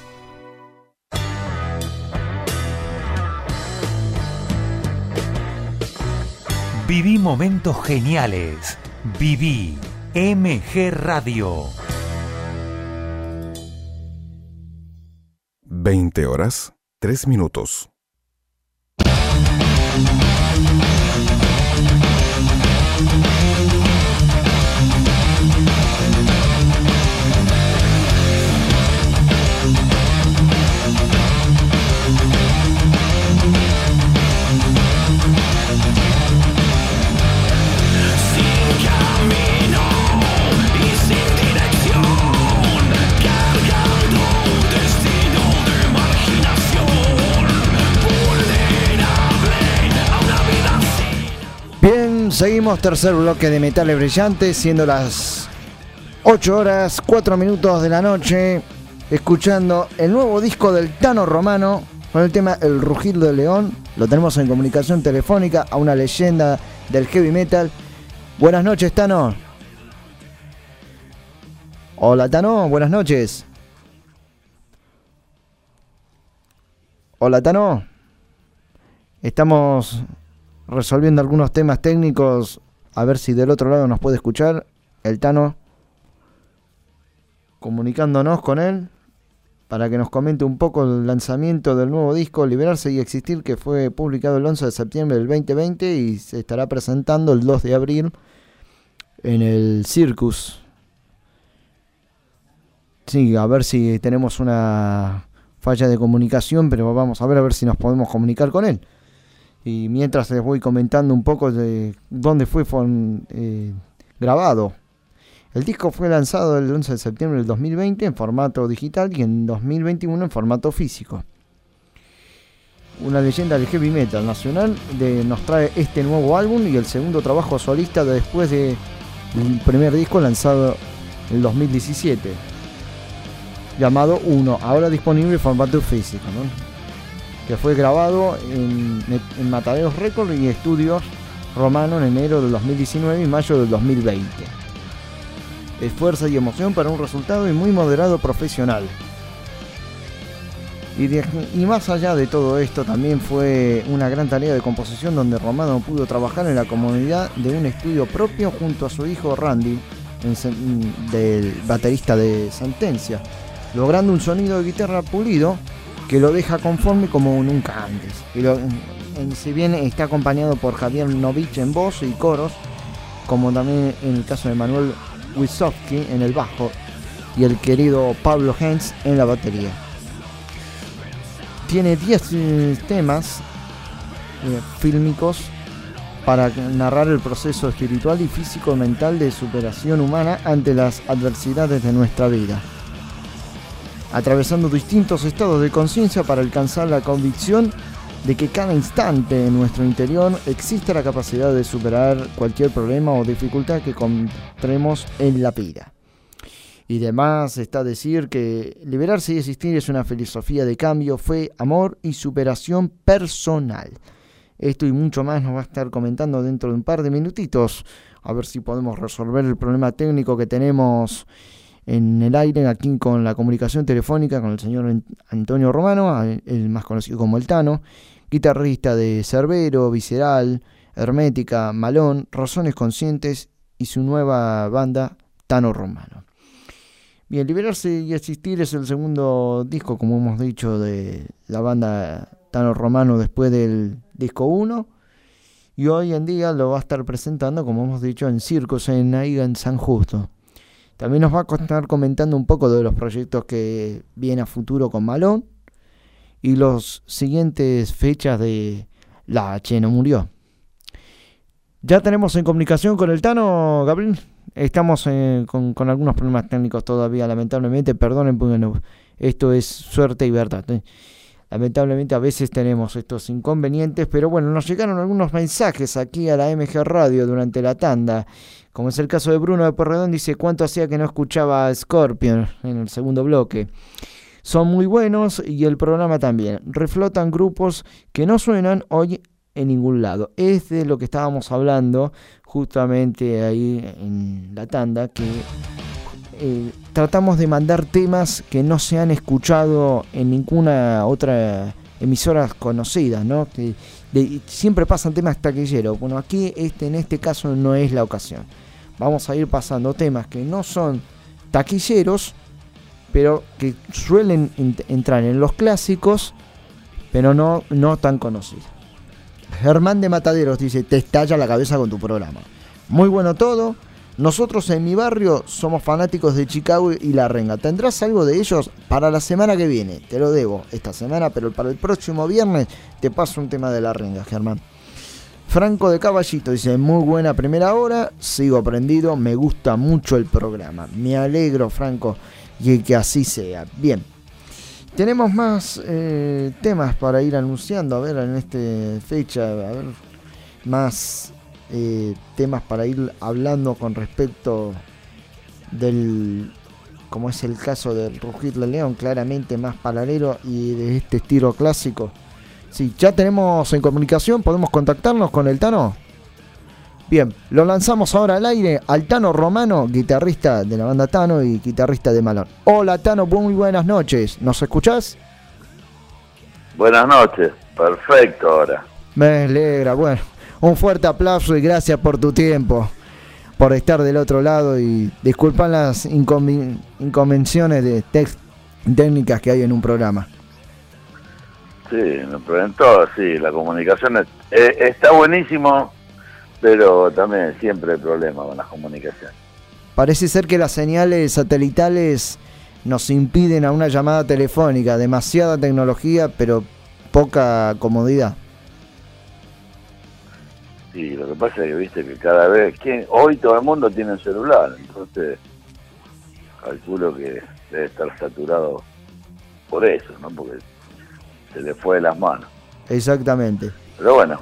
[SPEAKER 8] Viví momentos geniales. Viví MG Radio.
[SPEAKER 9] 20 horas, 3 minutos.
[SPEAKER 1] Seguimos tercer bloque de Metales Brillantes, siendo las 8 horas 4 minutos de la noche, escuchando el nuevo disco del Tano Romano con el tema El Rugir del León. Lo tenemos en comunicación telefónica a una leyenda del heavy metal. Buenas noches, Tano. Hola, Tano, buenas noches. Hola, Tano. Estamos resolviendo algunos temas técnicos. A ver si del otro lado nos puede escuchar. El Tano. comunicándonos con él para que nos comente un poco el lanzamiento del nuevo disco Liberarse y Existir que fue publicado el 11 de septiembre del 2020 y se estará presentando el 2 de abril en el Circus. Sí, a ver si tenemos una falla de comunicación, pero vamos a ver a ver si nos podemos comunicar con él. Y mientras les voy comentando un poco de dónde fue eh, grabado. El disco fue lanzado el 11 de septiembre del 2020 en formato digital y en 2021 en formato físico. Una leyenda del heavy metal nacional de- nos trae este nuevo álbum y el segundo trabajo solista de- después del primer disco lanzado en el 2017, llamado Uno, ahora disponible en formato físico. Que fue grabado en, en Mataderos Records y Estudios Romano en enero del 2019 y mayo del 2020 esfuerzo y emoción para un resultado y muy moderado profesional. Y, más allá de todo esto, también fue una gran tarea de composición donde Romano pudo trabajar en la comunidad de un estudio propio junto a su hijo Randy, en del baterista de Sentencia, logrando un sonido de guitarra pulido que lo deja conforme como nunca antes. Y si bien está acompañado por Javier Novich en voz y coros, como también en el caso de Manuel Wisowski en el bajo y el querido Pablo Hens en la batería. Tiene 10 eh, temas eh, fílmicos para narrar el proceso espiritual y físico-mental de superación humana ante las adversidades de nuestra vida, atravesando distintos estados de conciencia para alcanzar la convicción de que cada instante en nuestro interior existe la capacidad de superar cualquier problema o dificultad que encontremos en la vida. Y demás está decir que liberarse y existir es una filosofía de cambio, fe, amor y superación personal. Esto y mucho más nos va a estar comentando dentro de un par de minutitos. A ver si podemos resolver el problema técnico que tenemos en el aire aquí con la comunicación telefónica con el señor Ant- Antonio Romano, el más conocido como El Tano, guitarrista de Cerbero, Visceral, Hermética, Malón, Razones Conscientes y su nueva banda Tano Romano. Bien, Liberarse y Existir es el segundo disco, como hemos dicho, de la banda Tano Romano después del disco 1. Y hoy en día lo va a estar presentando, como hemos dicho, en Circus en Aiga, en San Justo. También nos va a estar comentando un poco de los proyectos que viene a futuro con Malón y los siguientes fechas de La H no murió. Ya tenemos en comunicación con el Tano, Gabriel. Estamos eh, con, algunos problemas técnicos todavía, lamentablemente. Perdonen, porque esto es suerte y verdad. ¿eh? Lamentablemente a veces tenemos estos inconvenientes, pero bueno, nos llegaron algunos mensajes aquí a la MG Radio durante la tanda. Como es el caso de Bruno de Porredón, dice cuánto hacía que no escuchaba a Scorpion en el segundo bloque. Son muy buenos y el programa también. Reflotan grupos que no suenan hoy en ningún lado. Es de lo que estábamos hablando justamente ahí en la tanda, que eh, tratamos de mandar temas que no se han escuchado en ninguna otra emisora conocida, ¿no? Que de- siempre pasan temas taquilleros. Bueno, aquí este, en este caso no es la ocasión. Vamos a ir pasando temas que no son taquilleros, pero que suelen ent- entrar en los clásicos, pero no, no tan conocidos. Germán de Mataderos dice, te estalla la cabeza con tu programa. Muy bueno todo. Nosotros en mi barrio somos fanáticos de Chicago y La Renga. ¿Tendrás algo de ellos para la semana que viene? Te lo debo esta semana, pero para el próximo viernes te paso un tema de La Renga, Germán. Franco de Caballito dice, muy buena primera hora, sigo aprendido, me gusta mucho el programa. Me alegro, Franco, y que así sea. Bien. Tenemos más eh, temas para ir anunciando, a ver, en esta fecha, a ver, más eh, temas para ir hablando con respecto del, como es el caso del Rugir de León, claramente más paralelo y de este estilo clásico. Sí, ya tenemos en comunicación, podemos contactarnos con el Tano. Bien, lo lanzamos ahora al aire al Tano Romano, guitarrista de la banda Tano y guitarrista de Malón. Hola Tano, muy buenas noches. ¿Nos escuchás?
[SPEAKER 10] Buenas noches, perfecto ahora.
[SPEAKER 1] Me alegra, bueno. Un fuerte aplauso y gracias por tu tiempo. por estar del otro lado y disculpan las inconven- inconvenciones de técnicas que hay en un programa.
[SPEAKER 10] Sí, en todo, sí, la comunicación es- eh, está buenísimo, pero también siempre hay problemas con las comunicaciones.
[SPEAKER 1] Parece ser que las señales satelitales nos impiden a una llamada telefónica, demasiada tecnología, pero poca comodidad.
[SPEAKER 10] Sí, lo que pasa es que viste que cada vez, ¿quién? hoy todo el mundo tiene un celular, entonces calculo que debe estar saturado por eso, ¿no? Porque se le fue de las manos.
[SPEAKER 1] Exactamente.
[SPEAKER 10] Pero bueno,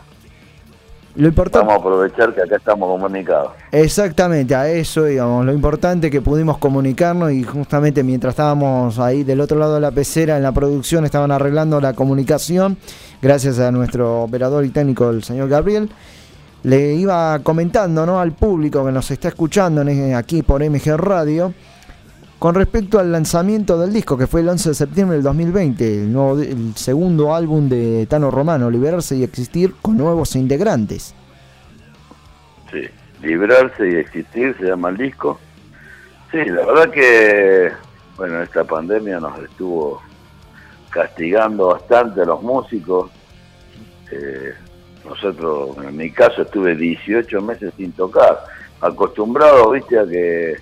[SPEAKER 1] Lo importante,
[SPEAKER 10] vamos a aprovechar que acá estamos comunicados.
[SPEAKER 1] exactamente a eso, digamos, lo importante que pudimos comunicarnos y justamente mientras estábamos ahí del otro lado de la pecera en la producción estaban arreglando la comunicación, gracias a nuestro operador y técnico, el señor Gabriel. Le iba comentando ¿no? al público que nos está escuchando en- aquí por MG Radio con respecto al lanzamiento del disco que fue el 11 de septiembre del 2020, el, nuevo, el segundo álbum de Tano Romano, Liberarse y Existir con nuevos integrantes.
[SPEAKER 10] Sí, librarse y existir se llama el disco. Sí, la verdad que, bueno, esta pandemia nos estuvo castigando bastante a los músicos. Eh, nosotros, en mi caso, estuve 18 meses sin tocar, acostumbrado, viste, a que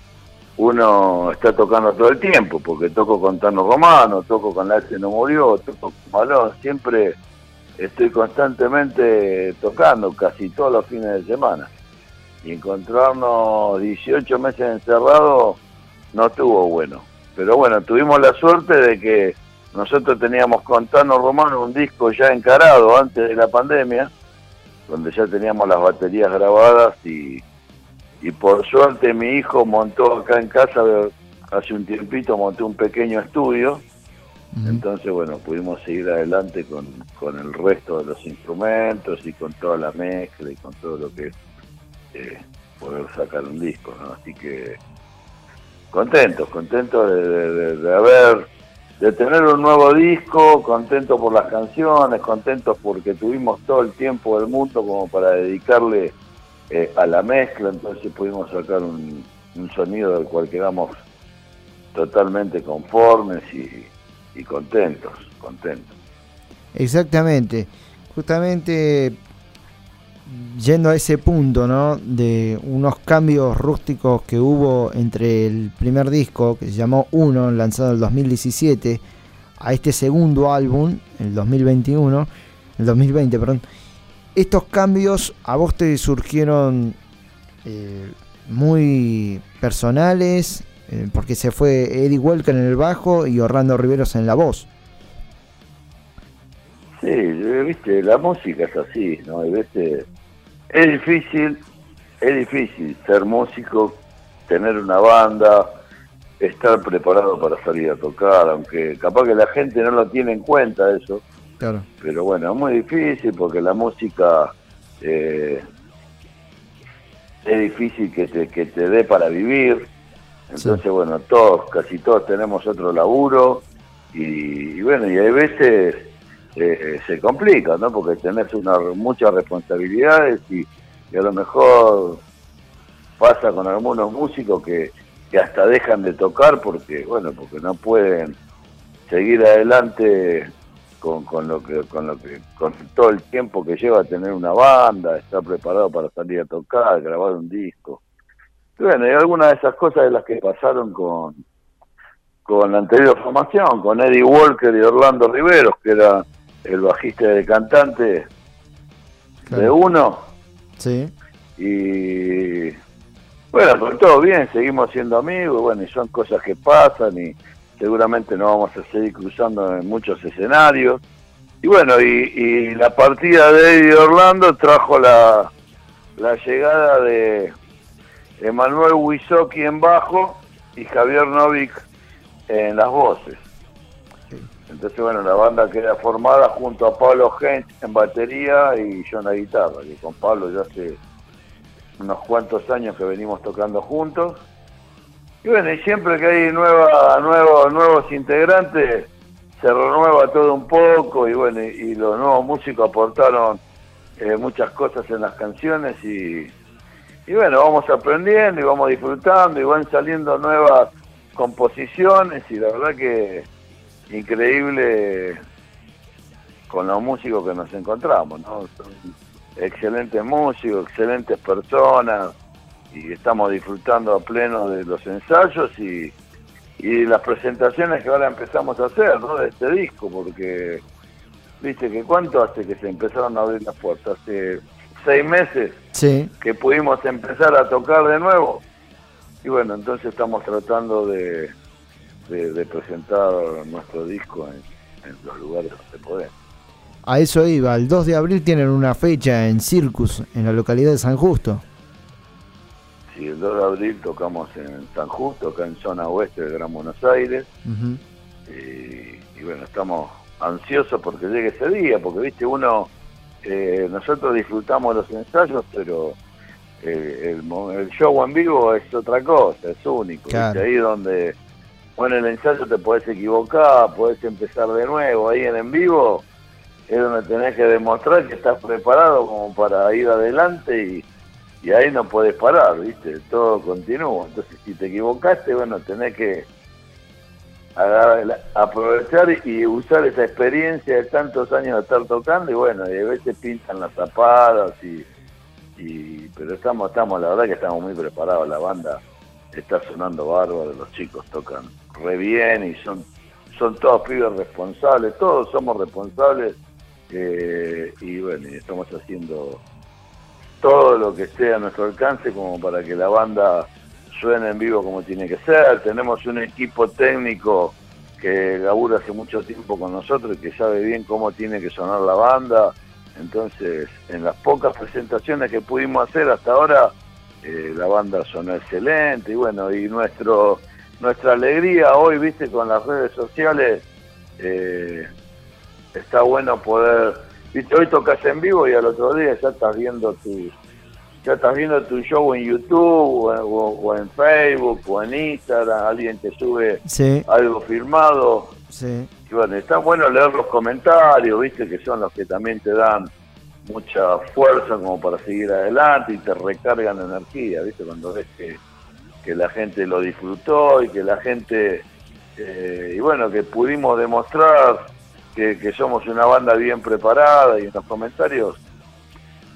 [SPEAKER 10] uno está tocando todo el tiempo, porque toco con Tano Romano, toco con La H No Murió, toco con siempre estoy constantemente tocando, casi todos los fines de semana. Y encontrarnos 18 meses encerrados no estuvo bueno. Pero bueno, tuvimos la suerte de que nosotros teníamos con Tano Romano un disco ya encarado antes de la pandemia, donde ya teníamos las baterías grabadas y, y por suerte mi hijo montó acá en casa hace un tiempito, montó un pequeño estudio. Entonces, bueno, pudimos seguir adelante con, con el resto de los instrumentos y con toda la mezcla y con todo lo que es eh, poder sacar un disco, ¿no? Así que contentos, contentos de, de- de- de haber, de tener un nuevo disco, contentos por las canciones, contentos porque tuvimos todo el tiempo del mundo como para dedicarle eh, a la mezcla, entonces pudimos sacar un, un sonido del cual quedamos totalmente conformes y, y contentos, contentos.
[SPEAKER 1] Exactamente. Justamente yendo a ese punto, ¿no? De unos cambios rústicos que hubo entre el primer disco, que se llamó Uno, lanzado en el 2017, a este segundo álbum, el 2021, el 2020, perdón. Estos cambios a vos te surgieron eh, muy personales, eh, porque se fue Eddie Walker en el bajo y Orlando Riveros en la voz.
[SPEAKER 10] Sí, eh, viste, la música es así, ¿no? Hay es difícil, es difícil ser músico, tener una banda, estar preparado para salir a tocar, aunque capaz que la gente no lo tiene en cuenta eso,
[SPEAKER 1] Claro.
[SPEAKER 10] pero bueno, es muy difícil porque la música eh, es difícil que te, que te dé para vivir. Entonces, bueno, todos, casi todos tenemos otro laburo y, y bueno, y hay veces eh, se complica, ¿no? Porque tenés una, muchas responsabilidades y, a lo mejor pasa con algunos músicos que, que hasta dejan de tocar porque, bueno, porque no pueden seguir adelante con, con lo que con lo que con todo el tiempo que lleva tener una banda, estar preparado para salir a tocar, grabar un disco. Y bueno, y algunas de esas cosas de las que pasaron con con la anterior formación, con Eddie Walker y Orlando Riveros, que era el bajista y el cantante de uno,
[SPEAKER 1] Sí.
[SPEAKER 10] y bueno, pues todo bien, seguimos siendo amigos, bueno, y son cosas que pasan y seguramente nos vamos a seguir cruzando en muchos escenarios. Y bueno, y, y la partida de Eddie Orlando trajo la, la llegada de Emanuel Wisocki en bajo y Javier Novik en las voces. Entonces, bueno, la banda queda formada junto a Pablo Heinz en batería y yo en la guitarra, que con Pablo ya hace unos cuantos años que venimos tocando juntos. Y bueno, y siempre que hay nueva, nuevos, nuevos integrantes, se renueva todo un poco y bueno, y, y los nuevos músicos aportaron eh, muchas cosas en las canciones y, y bueno, vamos aprendiendo y vamos disfrutando y van saliendo nuevas composiciones y la verdad que increíble con los músicos que nos encontramos, ¿no? Son excelentes músicos, excelentes personas y estamos disfrutando a pleno de los ensayos y, y las presentaciones que ahora empezamos a hacer, ¿no? De este disco, porque viste que cuánto hace que se empezaron a abrir las puertas, hace seis meses
[SPEAKER 1] Sí.
[SPEAKER 10] que pudimos empezar a tocar de nuevo. Y bueno, entonces estamos tratando de, de, de presentar nuestro disco en, en los lugares donde podemos.
[SPEAKER 1] A eso iba. El 2 de abril tienen una fecha en Circus, en la localidad de San Justo.
[SPEAKER 10] Si el 2 de abril tocamos en San Justo, acá en zona oeste del Gran Buenos Aires, y, y bueno, estamos ansiosos porque llegue ese día, porque viste, uno, eh, nosotros disfrutamos los ensayos, pero eh, el, mo- el show en vivo es otra cosa, es único.
[SPEAKER 1] Claro.
[SPEAKER 10] ¿viste? Ahí donde, bueno, en el ensayo te podés equivocar, podés empezar de nuevo, ahí en en vivo es donde tenés que demostrar que estás preparado como para ir adelante y, ahí no podés parar, ¿viste? Todo continúa. Entonces, si te equivocaste, bueno, tenés que aprovechar y usar esa experiencia de tantos años de estar tocando y bueno, y a veces pintan las tapadas y pero estamos, estamos, la verdad que estamos muy preparados, la banda está sonando bárbaro, los chicos tocan re bien y son, son todos pibes responsables, todos somos responsables eh, y bueno, estamos haciendo todo lo que esté a nuestro alcance como para que la banda suene en vivo como tiene que ser. Tenemos un equipo técnico que labura hace mucho tiempo con nosotros y que sabe bien cómo tiene que sonar la banda. Entonces, en las pocas presentaciones que pudimos hacer hasta ahora, eh, la banda sonó excelente y bueno, y nuestro nuestra alegría hoy, viste, con las redes sociales, eh, está bueno poder, viste, hoy tocas en vivo y al otro día ya estás viendo tu, ya estás viendo tu show en YouTube o, en- o- o en Facebook o en Instagram, alguien te sube
[SPEAKER 1] Sí.
[SPEAKER 10] algo filmado.
[SPEAKER 1] Sí.
[SPEAKER 10] Y bueno, está bueno leer los comentarios, viste, que son los que también te dan mucha fuerza como para seguir adelante y te recargan energía, viste, cuando ves que, que la gente lo disfrutó y que la gente, eh, y bueno, que pudimos demostrar que, que somos una banda bien preparada y en los comentarios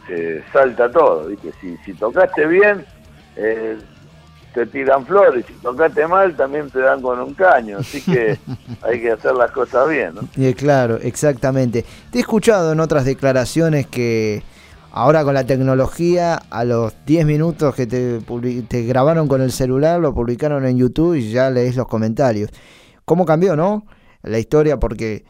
[SPEAKER 10] eh, salta todo, viste, si, si tocaste bien, eh, te tiran flores, si tocaste mal también te dan con un caño, así que [laughs] hay que hacer las cosas bien, ¿no?
[SPEAKER 1] Y claro, exactamente. Te he escuchado en otras declaraciones que ahora con la tecnología, a los 10 minutos que te, grabaron con el celular, lo publicaron en YouTube y ya lees los comentarios. ¿Cómo cambió, no? La historia, porque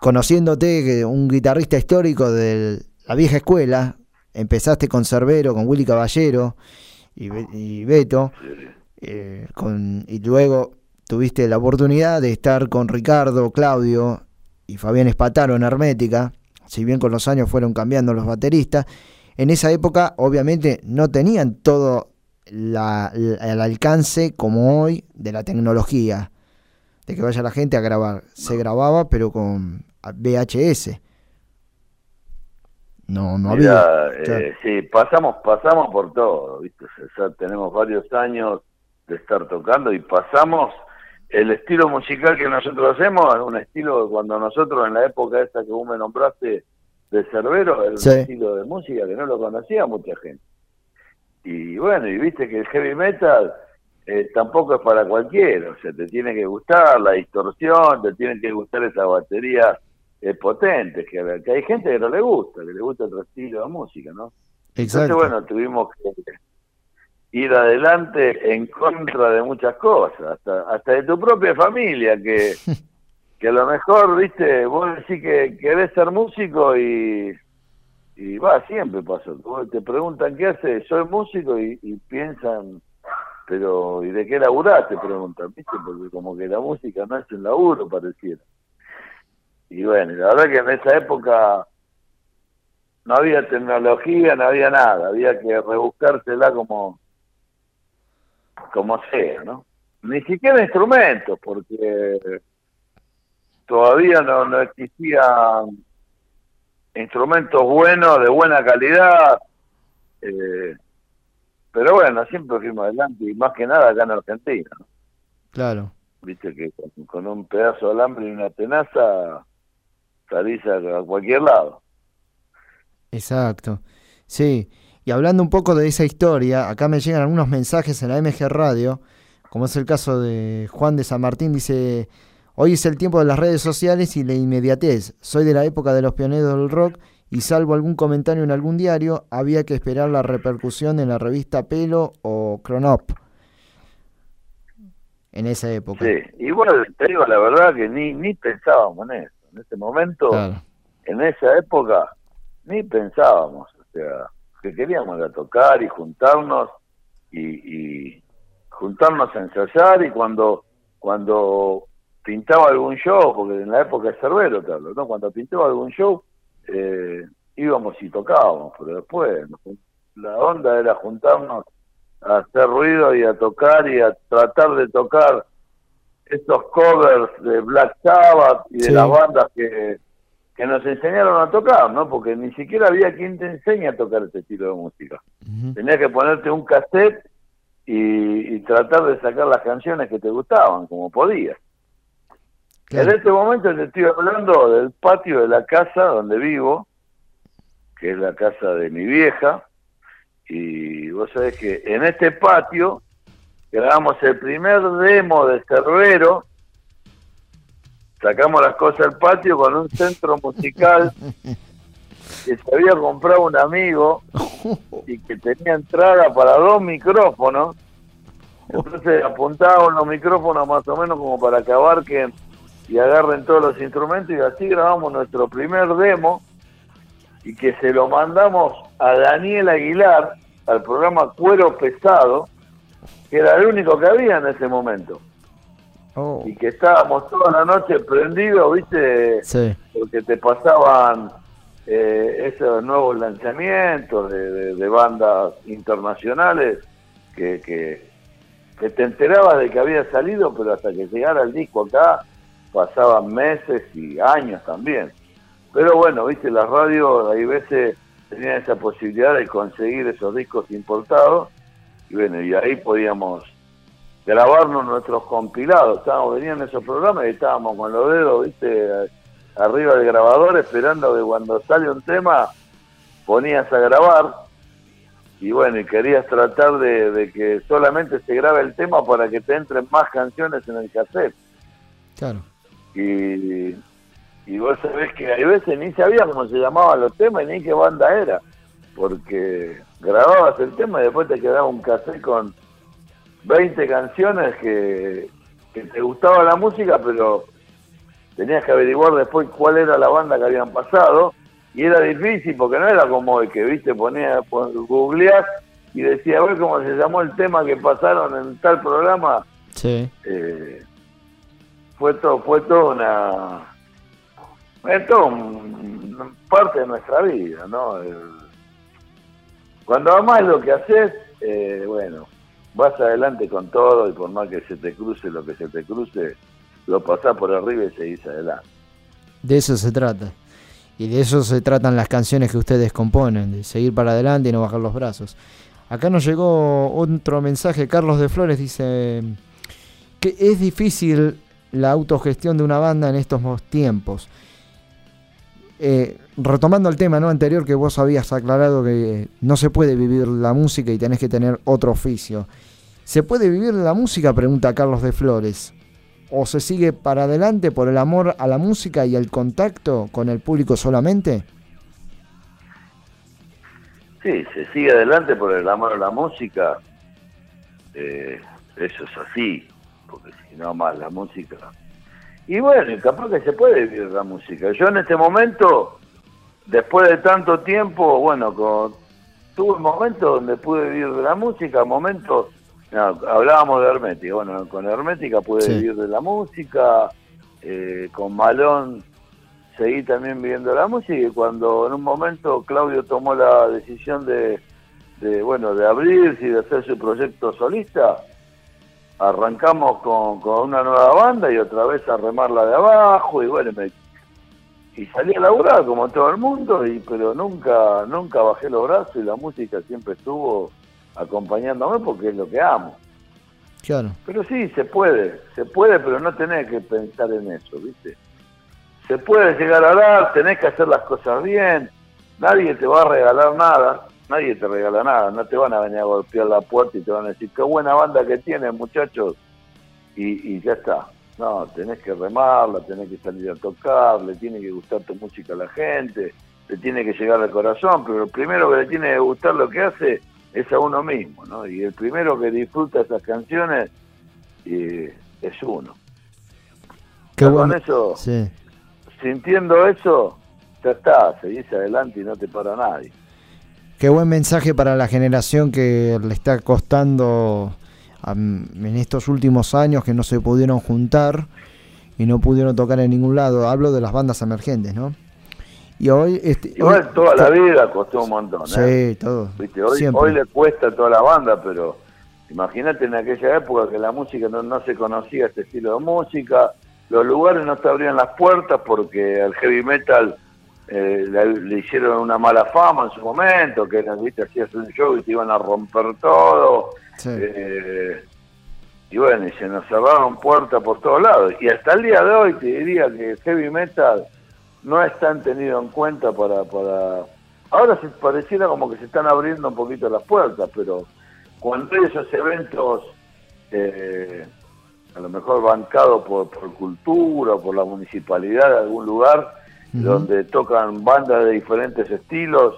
[SPEAKER 1] conociéndote, que un guitarrista histórico de la vieja escuela, empezaste con Cerbero, con Willy Caballero y, Be- y Beto, eh, con, y luego tuviste la oportunidad de estar con Ricardo, Claudio y Fabián Espataro en Hermética, si bien con los años fueron cambiando los bateristas, en esa época obviamente no tenían todo la- la- el alcance como hoy de la tecnología, de que vaya la gente a grabar. Se grababa pero con VHS. No, no
[SPEAKER 10] Mirá,
[SPEAKER 1] había.
[SPEAKER 10] eh, sí, pasamos, pasamos por todo, ¿viste? O sea, tenemos varios años de estar tocando y pasamos el estilo musical que nosotros hacemos, es un estilo cuando nosotros en la época esta que vos me nombraste de Cerbero, era
[SPEAKER 1] Sí.
[SPEAKER 10] un estilo de música que no lo conocía mucha gente. Y bueno, y viste que el heavy metal eh, tampoco es para cualquiera, o sea, te tiene que gustar la distorsión, te tienen que gustar esas baterías eh, potentes, que, que hay gente que no le gusta, que le gusta otro estilo de música, ¿no?
[SPEAKER 1] Exacto.
[SPEAKER 10] Entonces, bueno, tuvimos que ir adelante en contra de muchas cosas, hasta, hasta de tu propia familia, que, [laughs] que a lo mejor, viste, vos decís que querés ser músico y, y va, siempre pasa, te preguntan qué haces, soy músico y, y piensan, pero ¿y de qué laburás? Te preguntan, viste, porque como que la música no es un laburo, pareciera. Y bueno, la verdad que en esa época no había tecnología, no había nada, había que rebuscársela como, como sea, ¿no? Ni siquiera instrumentos, porque todavía no, no existían instrumentos buenos, de buena calidad. Eh, pero bueno, siempre fuimos adelante y más que nada acá en Argentina. ¿no?
[SPEAKER 1] Claro.
[SPEAKER 10] Viste que con, con un pedazo de alambre y una tenaza salís a, a cualquier lado.
[SPEAKER 1] Exacto. Sí. Y hablando un poco de esa historia, acá me llegan algunos mensajes en la MG Radio, como es el caso de Juan de San Martín, dice, hoy es el tiempo de las redes sociales y la inmediatez. Soy de la época de los pioneros del rock y salvo algún comentario en algún diario, había que esperar la repercusión en la revista Pelo o Cronop. En esa época.
[SPEAKER 10] Sí, igual te digo la verdad que ni, ni pensábamos en eso. En ese momento,
[SPEAKER 1] Claro.
[SPEAKER 10] en esa época, ni pensábamos. O sea, que queríamos era tocar y juntarnos y, y juntarnos a ensayar y cuando cuando pintaba algún show, porque en la época de Cerbero, te hablo, ¿no? Cuando pintaba algún show, eh, íbamos y tocábamos, pero después la onda era juntarnos a hacer ruido y a tocar y a tratar de tocar estos covers de Black Sabbath y de
[SPEAKER 1] Sí.
[SPEAKER 10] las bandas que, que nos enseñaron a tocar, ¿no? Porque ni siquiera había quien te enseñe a tocar este estilo de música. Tenías que ponerte un cassette y, y tratar de sacar las canciones que te gustaban, como podías. En este momento te estoy hablando del patio de la casa donde vivo, que es la casa de mi vieja, y vos sabés que en este patio grabamos el primer demo de Cerbero, sacamos las cosas al patio con un centro musical [laughs] que se había comprado un amigo y que tenía entrada para dos micrófonos. Entonces apuntábamos los micrófonos más o menos como para que abarquen y agarren todos los instrumentos y así grabamos nuestro primer demo y que se lo mandamos a Daniel Aguilar al programa Cuero Pesado, que era el único que había en ese momento.
[SPEAKER 1] Oh.
[SPEAKER 10] Y que estábamos toda la noche prendidos, ¿viste?
[SPEAKER 1] Sí.
[SPEAKER 10] porque te pasaban eh, esos nuevos lanzamientos de, de- de bandas internacionales que, que, que te enterabas de que había salido, pero hasta que llegara el disco acá pasaban meses y años también. Pero bueno, viste, las radios hay veces tenían esa posibilidad de conseguir esos discos importados y bueno, y ahí podíamos grabarnos nuestros compilados. Estábamos, venían esos programas y estábamos con los dedos, viste, arriba del grabador esperando que cuando sale un tema ponías a grabar y bueno, y querías tratar de, de que solamente se grabe el tema para que te entren más canciones en el cassette.
[SPEAKER 1] Claro.
[SPEAKER 10] Y, y vos sabés que hay veces ni sabía cómo se llamaban los temas ni qué banda era, porque grababas el tema y después te quedaba un cassette con 20 canciones que, que te gustaba la música, pero tenías que averiguar después cuál era la banda que habían pasado. Y era difícil porque no era como hoy que viste ponía pon- googleás y decía a ver cómo se llamó el tema que pasaron en tal programa
[SPEAKER 1] Sí.
[SPEAKER 10] eh, fue todo fue todo una es todo un- parte de nuestra vida no El- cuando amás lo que haces eh, bueno vas adelante con todo y por más que se te cruce lo que se te cruce lo pasás por arriba y seguís adelante
[SPEAKER 1] De eso se trata. Y de eso se tratan las canciones que ustedes componen, de seguir para adelante y no bajar los brazos. Acá nos llegó otro mensaje, Carlos de Flores dice que es difícil la autogestión de una banda en estos tiempos. Eh, retomando el tema anterior que vos habías aclarado que no se puede vivir la música y tenés que tener otro oficio. ¿Se puede vivir la música? Pregunta Carlos de Flores. ¿O se sigue para adelante por el amor a la música y el contacto con el público solamente?
[SPEAKER 10] Sí, se sigue adelante por el amor a la música. Eh, eso es así, porque si no más la música. Y bueno, capaz que se puede vivir la música. Yo en este momento, después de tanto tiempo, bueno, con, tuve momentos donde pude vivir de la música, momentos, no, hablábamos de Hermética, bueno, con Hermética pude
[SPEAKER 1] Sí.
[SPEAKER 10] vivir de la música, eh, con Malón seguí también viviendo la música y cuando en un momento Claudio tomó la decisión de, de bueno de abrirse y de hacer su proyecto solista arrancamos con, con una nueva banda y otra vez a remarla de abajo y bueno me- y salí a laburar como todo el mundo y pero nunca nunca bajé los brazos y la música siempre estuvo acompañándome porque es lo que amo.
[SPEAKER 1] Claro.
[SPEAKER 10] Pero sí, se puede, se puede, pero no tenés que pensar en eso, ¿viste? Se puede llegar a dar, tenés que hacer las cosas bien, nadie te va a regalar nada, nadie te regala nada, no te van a venir a golpear la puerta y te van a decir, qué buena banda que tienes, muchachos, y, y ya está. No, tenés que remarla, tenés que salir a tocar, le tiene que gustar tu música a la gente, le tiene que llegar al corazón, pero lo primero que le tiene que gustar lo que hace es a uno mismo, ¿no? Y el primero que disfruta esas canciones eh, es uno.
[SPEAKER 1] Qué bueno.
[SPEAKER 10] Con eso,
[SPEAKER 1] Sí.
[SPEAKER 10] sintiendo eso, ya está, seguís adelante y no te para nadie.
[SPEAKER 1] Qué buen mensaje para la generación que le está costando en estos últimos años que no se pudieron juntar y no pudieron tocar en ningún lado. Hablo de las bandas emergentes, ¿no? Y hoy... Este,
[SPEAKER 10] Igual
[SPEAKER 1] hoy-
[SPEAKER 10] toda la vida costó un montón, ¿eh?
[SPEAKER 1] Sí, todo.
[SPEAKER 10] ¿Viste? Hoy,
[SPEAKER 1] Siempre.
[SPEAKER 10] hoy le cuesta a toda la banda, pero imagínate en aquella época que la música no, no se conocía este estilo de música, los lugares no te abrían las puertas porque al heavy metal eh, le, le hicieron una mala fama en su momento, que viste, hacías un show y te iban a romper todo.
[SPEAKER 1] Sí.
[SPEAKER 10] Eh, y bueno, y se nos cerraron puertas por todos lados. Y hasta el día de hoy te diría que heavy metal no es tan tenido en cuenta para... para... Ahora se pareciera como que se están abriendo un poquito las puertas, pero cuando hay esos eventos, eh, a lo mejor bancados por, por cultura por la municipalidad de algún lugar, donde tocan bandas de diferentes estilos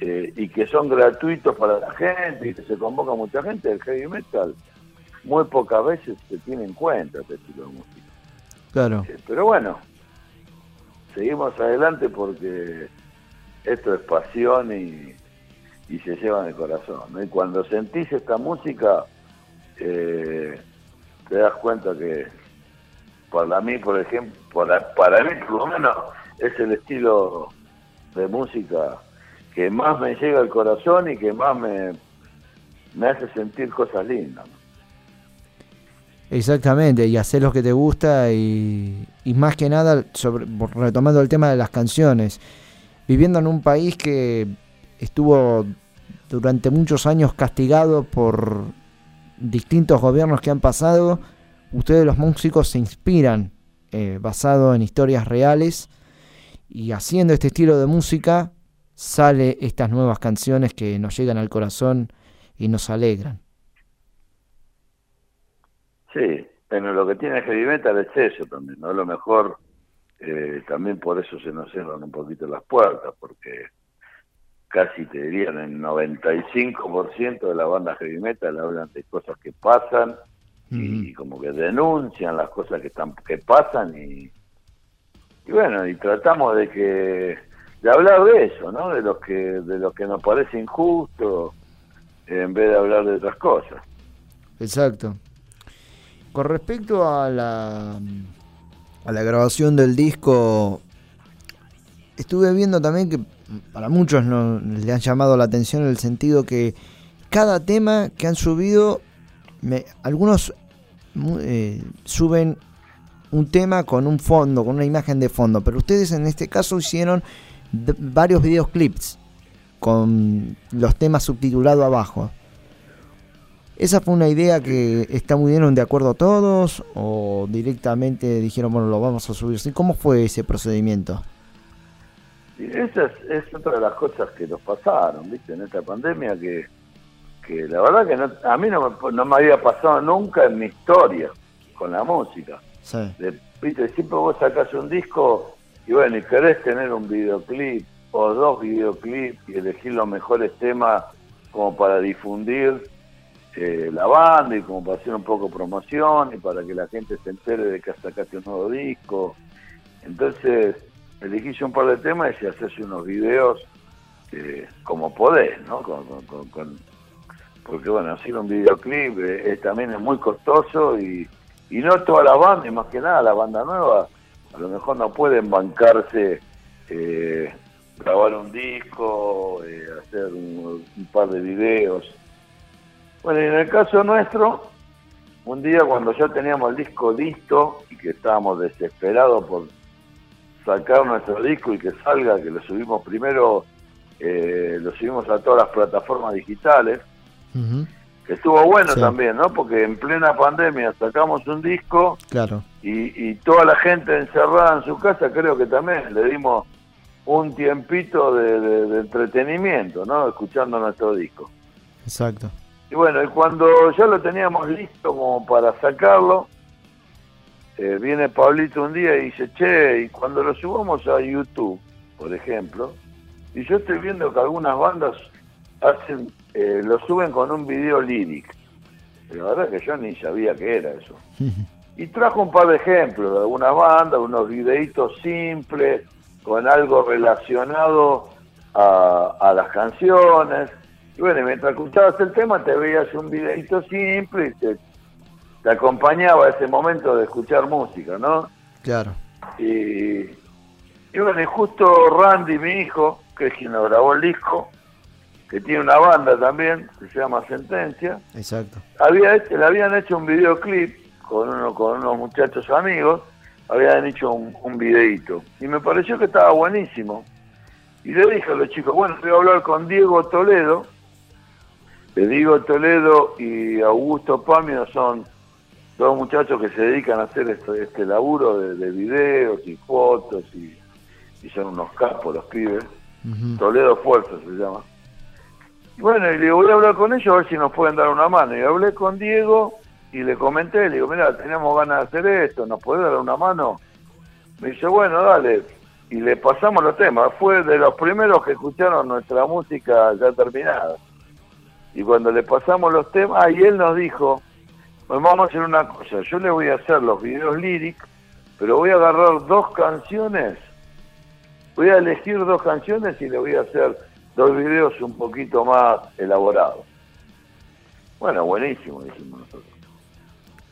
[SPEAKER 10] eh, y que son gratuitos para la gente y que se convoca mucha gente, el heavy metal muy pocas veces se tiene en cuenta este estilo de música.
[SPEAKER 1] Claro.
[SPEAKER 10] Eh, Pero bueno, seguimos adelante porque esto es pasión y, y se lleva en el corazón. ¿no? Y cuando sentís esta música, eh, te das cuenta que para mí, por ejemplo, para, para mí por lo menos es el estilo de música que más me llega al corazón y que más me, me hace sentir cosas lindas.
[SPEAKER 1] Exactamente, y hacer lo que te gusta y, y más que nada, sobre, retomando el tema de las canciones, viviendo en un país que estuvo durante muchos años castigado por distintos gobiernos que han pasado, ustedes los músicos se inspiran eh, basado en historias reales y haciendo este estilo de música sale estas nuevas canciones que nos llegan al corazón y nos alegran.
[SPEAKER 10] Sí, bueno, lo que tiene el heavy metal es eso también, ¿no? A lo mejor eh, también por eso se nos cierran un poquito las puertas, porque casi te dirían el 95% de la banda heavy metal hablan de cosas que pasan y como que denuncian las cosas que están que pasan y, y bueno, y tratamos de que de hablar de eso, ¿no? De lo que de lo que nos parece injusto en vez de hablar de otras cosas.
[SPEAKER 1] Exacto. Con respecto a la, a la grabación del disco, estuve viendo también que para muchos no, le han llamado la atención en el sentido que cada tema que han subido, me- algunos eh, suben un tema con un fondo, con una imagen de fondo, pero ustedes en este caso hicieron varios videoclips con los temas subtitulados abajo. ¿Esa fue una idea que está muy bien, de acuerdo todos? ¿O directamente dijeron, bueno, lo vamos a subir? ¿Cómo fue ese procedimiento?
[SPEAKER 10] Esa es, otra de las cosas que nos pasaron, ¿viste? En esta pandemia que, que la verdad que no- a mí no no me había pasado nunca en mi historia con la música. De- ¿Viste? Siempre vos sacás un disco y bueno, y querés tener un videoclip o dos videoclips y elegir los mejores temas como para difundir eh, la banda y como para hacer un poco promoción y para que la gente se entere de que sacaste un nuevo disco. Entonces elegí yo un par de temas y haces unos videos eh, como podés, ¿no? Con- con- con- porque bueno, hacer un videoclip eh, también es muy costoso y, y no toda la banda, y más que nada la banda nueva, a lo mejor no pueden bancarse eh, grabar un disco, eh, hacer un, un par de videos. Bueno, y en el caso nuestro, un día cuando ya teníamos el disco listo y que estábamos desesperados por sacar nuestro disco y que salga, que lo subimos primero, eh, lo subimos a todas las plataformas digitales, estuvo bueno
[SPEAKER 1] Sí.
[SPEAKER 10] también, ¿no? Porque en plena pandemia sacamos un disco
[SPEAKER 1] Claro.
[SPEAKER 10] y, y toda la gente encerrada en su casa, creo que también le dimos un tiempito de, de- de entretenimiento, ¿no? Escuchando nuestro disco.
[SPEAKER 1] Exacto.
[SPEAKER 10] Y bueno, y cuando ya lo teníamos listo como para sacarlo, eh, viene Pablito un día y dice, che, y cuando lo subamos a YouTube, por ejemplo, y yo estoy viendo que algunas bandas hacen, eh, lo suben con un video lyric. La verdad que yo ni sabía que era eso. [laughs] Y trajo un par de ejemplos de algunas bandas, unos videitos simples, con algo relacionado a, a las canciones. Y bueno, mientras escuchabas el tema te veías un videito simple y te, te acompañaba ese momento de escuchar música, ¿no?
[SPEAKER 1] Claro.
[SPEAKER 10] Y, y bueno, y justo Randy, mi hijo, que es quien lo grabó el disco, que tiene una banda también, que se llama Sentencia,
[SPEAKER 1] Exacto.
[SPEAKER 10] había hecho- le habían hecho un videoclip con uno con unos muchachos amigos, habían hecho un, un videíto y me pareció que estaba buenísimo. Y le dije a los chicos, bueno, voy a hablar con Diego Toledo. Diego Toledo y Augusto Pamio son dos muchachos que se dedican a hacer este, este laburo de, de videos y fotos y, y son unos capos los pibes. Toledo Fuerza se llama. Bueno, y le digo, voy a hablar con ellos a ver si nos pueden dar una mano. Y hablé con Diego y le comenté, le digo, mira, teníamos ganas de hacer esto, ¿nos podés dar una mano? Me dice, bueno, dale. Y le pasamos los temas. Fue de los primeros que escucharon nuestra música ya terminada. Y cuando le pasamos los temas, y él nos dijo, pues vamos a hacer una cosa, yo le voy a hacer los videos lyric, pero voy a agarrar dos canciones, voy a elegir dos canciones y le voy a hacer dos videos un poquito más elaborados. Bueno, buenísimo, dijimos nosotros.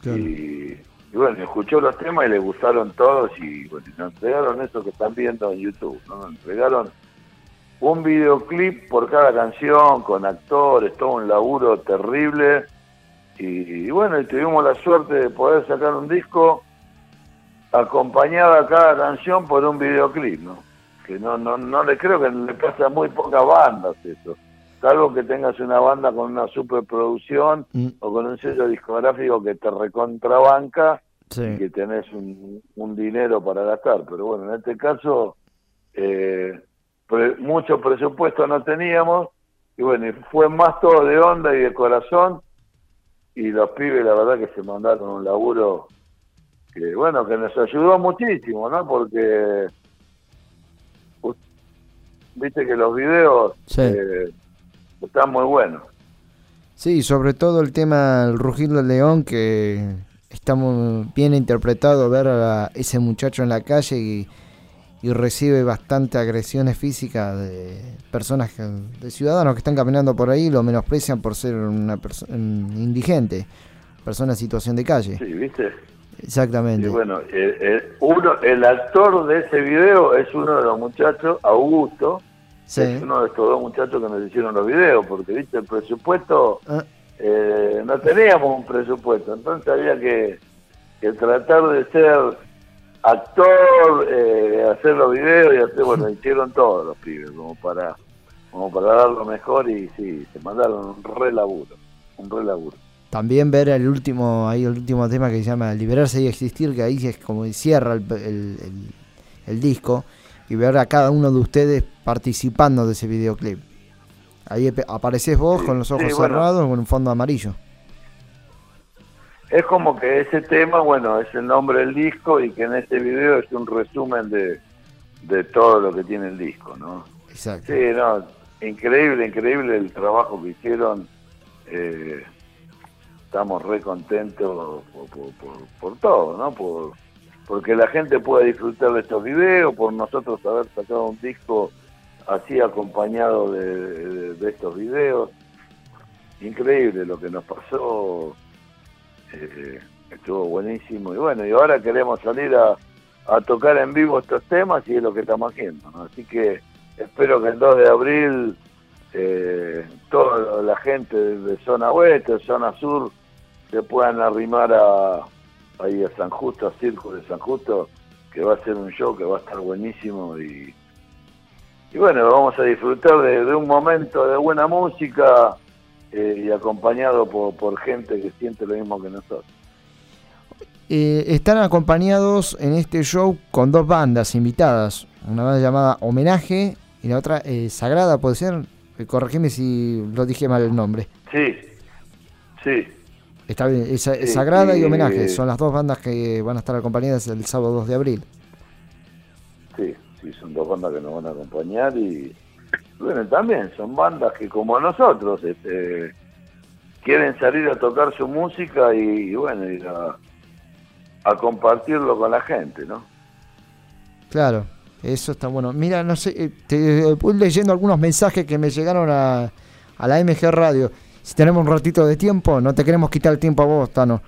[SPEAKER 10] Y, y bueno, escuchó los temas y le gustaron todos y bueno, nos entregaron eso que están viendo en YouTube, ¿no? Nos entregaron un videoclip por cada canción, con actores, todo un laburo terrible. Y, y bueno, y tuvimos la suerte de poder sacar un disco acompañada a cada canción por un videoclip, ¿no? Que no, no, no le creo que le pasa a muy pocas bandas eso. Salvo que tengas una banda con una superproducción o con un sello discográfico que te recontrabanca
[SPEAKER 1] Sí.
[SPEAKER 10] y que tenés un, un dinero para gastar. Pero bueno, en este caso, eh, pre- mucho presupuesto no teníamos y bueno, y fue más todo de onda y de corazón y los pibes la verdad que se mandaron un laburo que bueno, que nos ayudó muchísimo, ¿no? Porque viste que los videos
[SPEAKER 1] Sí.
[SPEAKER 10] eh, están muy buenos.
[SPEAKER 1] Sí, sobre todo el tema El Rugir del León, que está muy bien interpretado ver a ese muchacho en la calle y, y recibe bastante agresiones físicas de personas, que- de ciudadanos que están caminando por ahí y lo menosprecian por ser una persona indigente, persona en situación de calle.
[SPEAKER 10] Sí, ¿viste?
[SPEAKER 1] Exactamente.
[SPEAKER 10] Y bueno, eh, eh, uno, el actor de ese video es uno de los muchachos, Augusto,
[SPEAKER 1] Sí.
[SPEAKER 10] es uno de estos dos muchachos que nos hicieron los videos, porque viste, el presupuesto,
[SPEAKER 1] Ah.
[SPEAKER 10] eh, no teníamos un presupuesto, entonces había que, que tratar de ser actor, eh, hacer los videos y hacer, bueno, [laughs] hicieron todos los pibes, como para, como para dar lo mejor y sí, se mandaron un re laburo, un re laburo.
[SPEAKER 1] También ver el último, ahí el último tema que se llama Liberarse y Existir, que ahí es como cierra el, el- el- el disco, y ver a cada uno de ustedes participando de ese videoclip. Ahí ap- apareces vos con los ojos
[SPEAKER 10] sí, bueno.
[SPEAKER 1] cerrados con un fondo amarillo.
[SPEAKER 10] Es como que ese tema, bueno, es el nombre del disco y que en este video es un resumen de, de todo lo que tiene el disco, ¿no?
[SPEAKER 1] Exacto.
[SPEAKER 10] Sí, no, increíble, increíble el trabajo que hicieron. eh, estamos re contentos por, por, todo, ¿no? Por, porque la gente pueda disfrutar de estos videos, por nosotros haber sacado un disco así acompañado de, de- de estos videos. Increíble lo que nos pasó, eh, estuvo buenísimo. Y bueno, y ahora queremos salir a, a tocar en vivo estos temas y es lo que estamos haciendo, ¿no? Así que espero que el 2 de abril eh, toda la gente de zona oeste, zona sur, se puedan arrimar a, ahí a San Justo, a Circo de San Justo, que va a ser un show que va a estar buenísimo y, y bueno, vamos a disfrutar de, de un momento de buena música eh, y acompañado por, por gente que siente lo mismo que nosotros.
[SPEAKER 1] Eh, están acompañados en este show con dos bandas invitadas. Una banda llamada Homenaje y la otra eh, Sagrada, ¿puede ser? Eh, corregime si lo dije mal el nombre.
[SPEAKER 10] Sí, sí.
[SPEAKER 1] Está bien, es, Sagrada y
[SPEAKER 10] y-
[SPEAKER 1] Homenaje. Son las dos bandas que van a estar acompañadas el sábado 2 de abril.
[SPEAKER 10] Sí, sí, son dos bandas que nos van a acompañar y bueno, también son bandas que como nosotros este, quieren salir a tocar su música y, y bueno, ir a, a compartirlo con la gente, ¿no?
[SPEAKER 1] Claro, eso está bueno. Mira, no sé, eh, te voy leyendo algunos mensajes que me llegaron a, a la MG Radio. Si tenemos un ratito de tiempo, no te queremos quitar el tiempo a vos, Tano.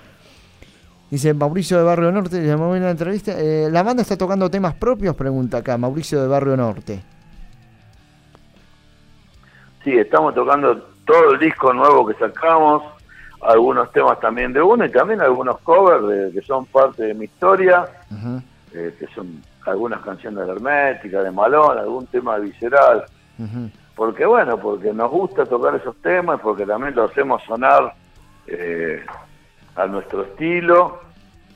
[SPEAKER 1] Dice Mauricio de Barrio Norte, llamó en la entrevista. eh, ¿La banda está tocando temas propios? Pregunta acá, Mauricio de Barrio Norte.
[SPEAKER 10] Sí, estamos tocando todo el disco nuevo que sacamos, algunos temas también de uno y también algunos covers de- que son parte de mi historia, eh, que son algunas canciones de Hermética, de Malón, algún tema visceral. Porque bueno, porque nos gusta tocar esos temas, porque también lo hacemos sonar eh, a nuestro estilo.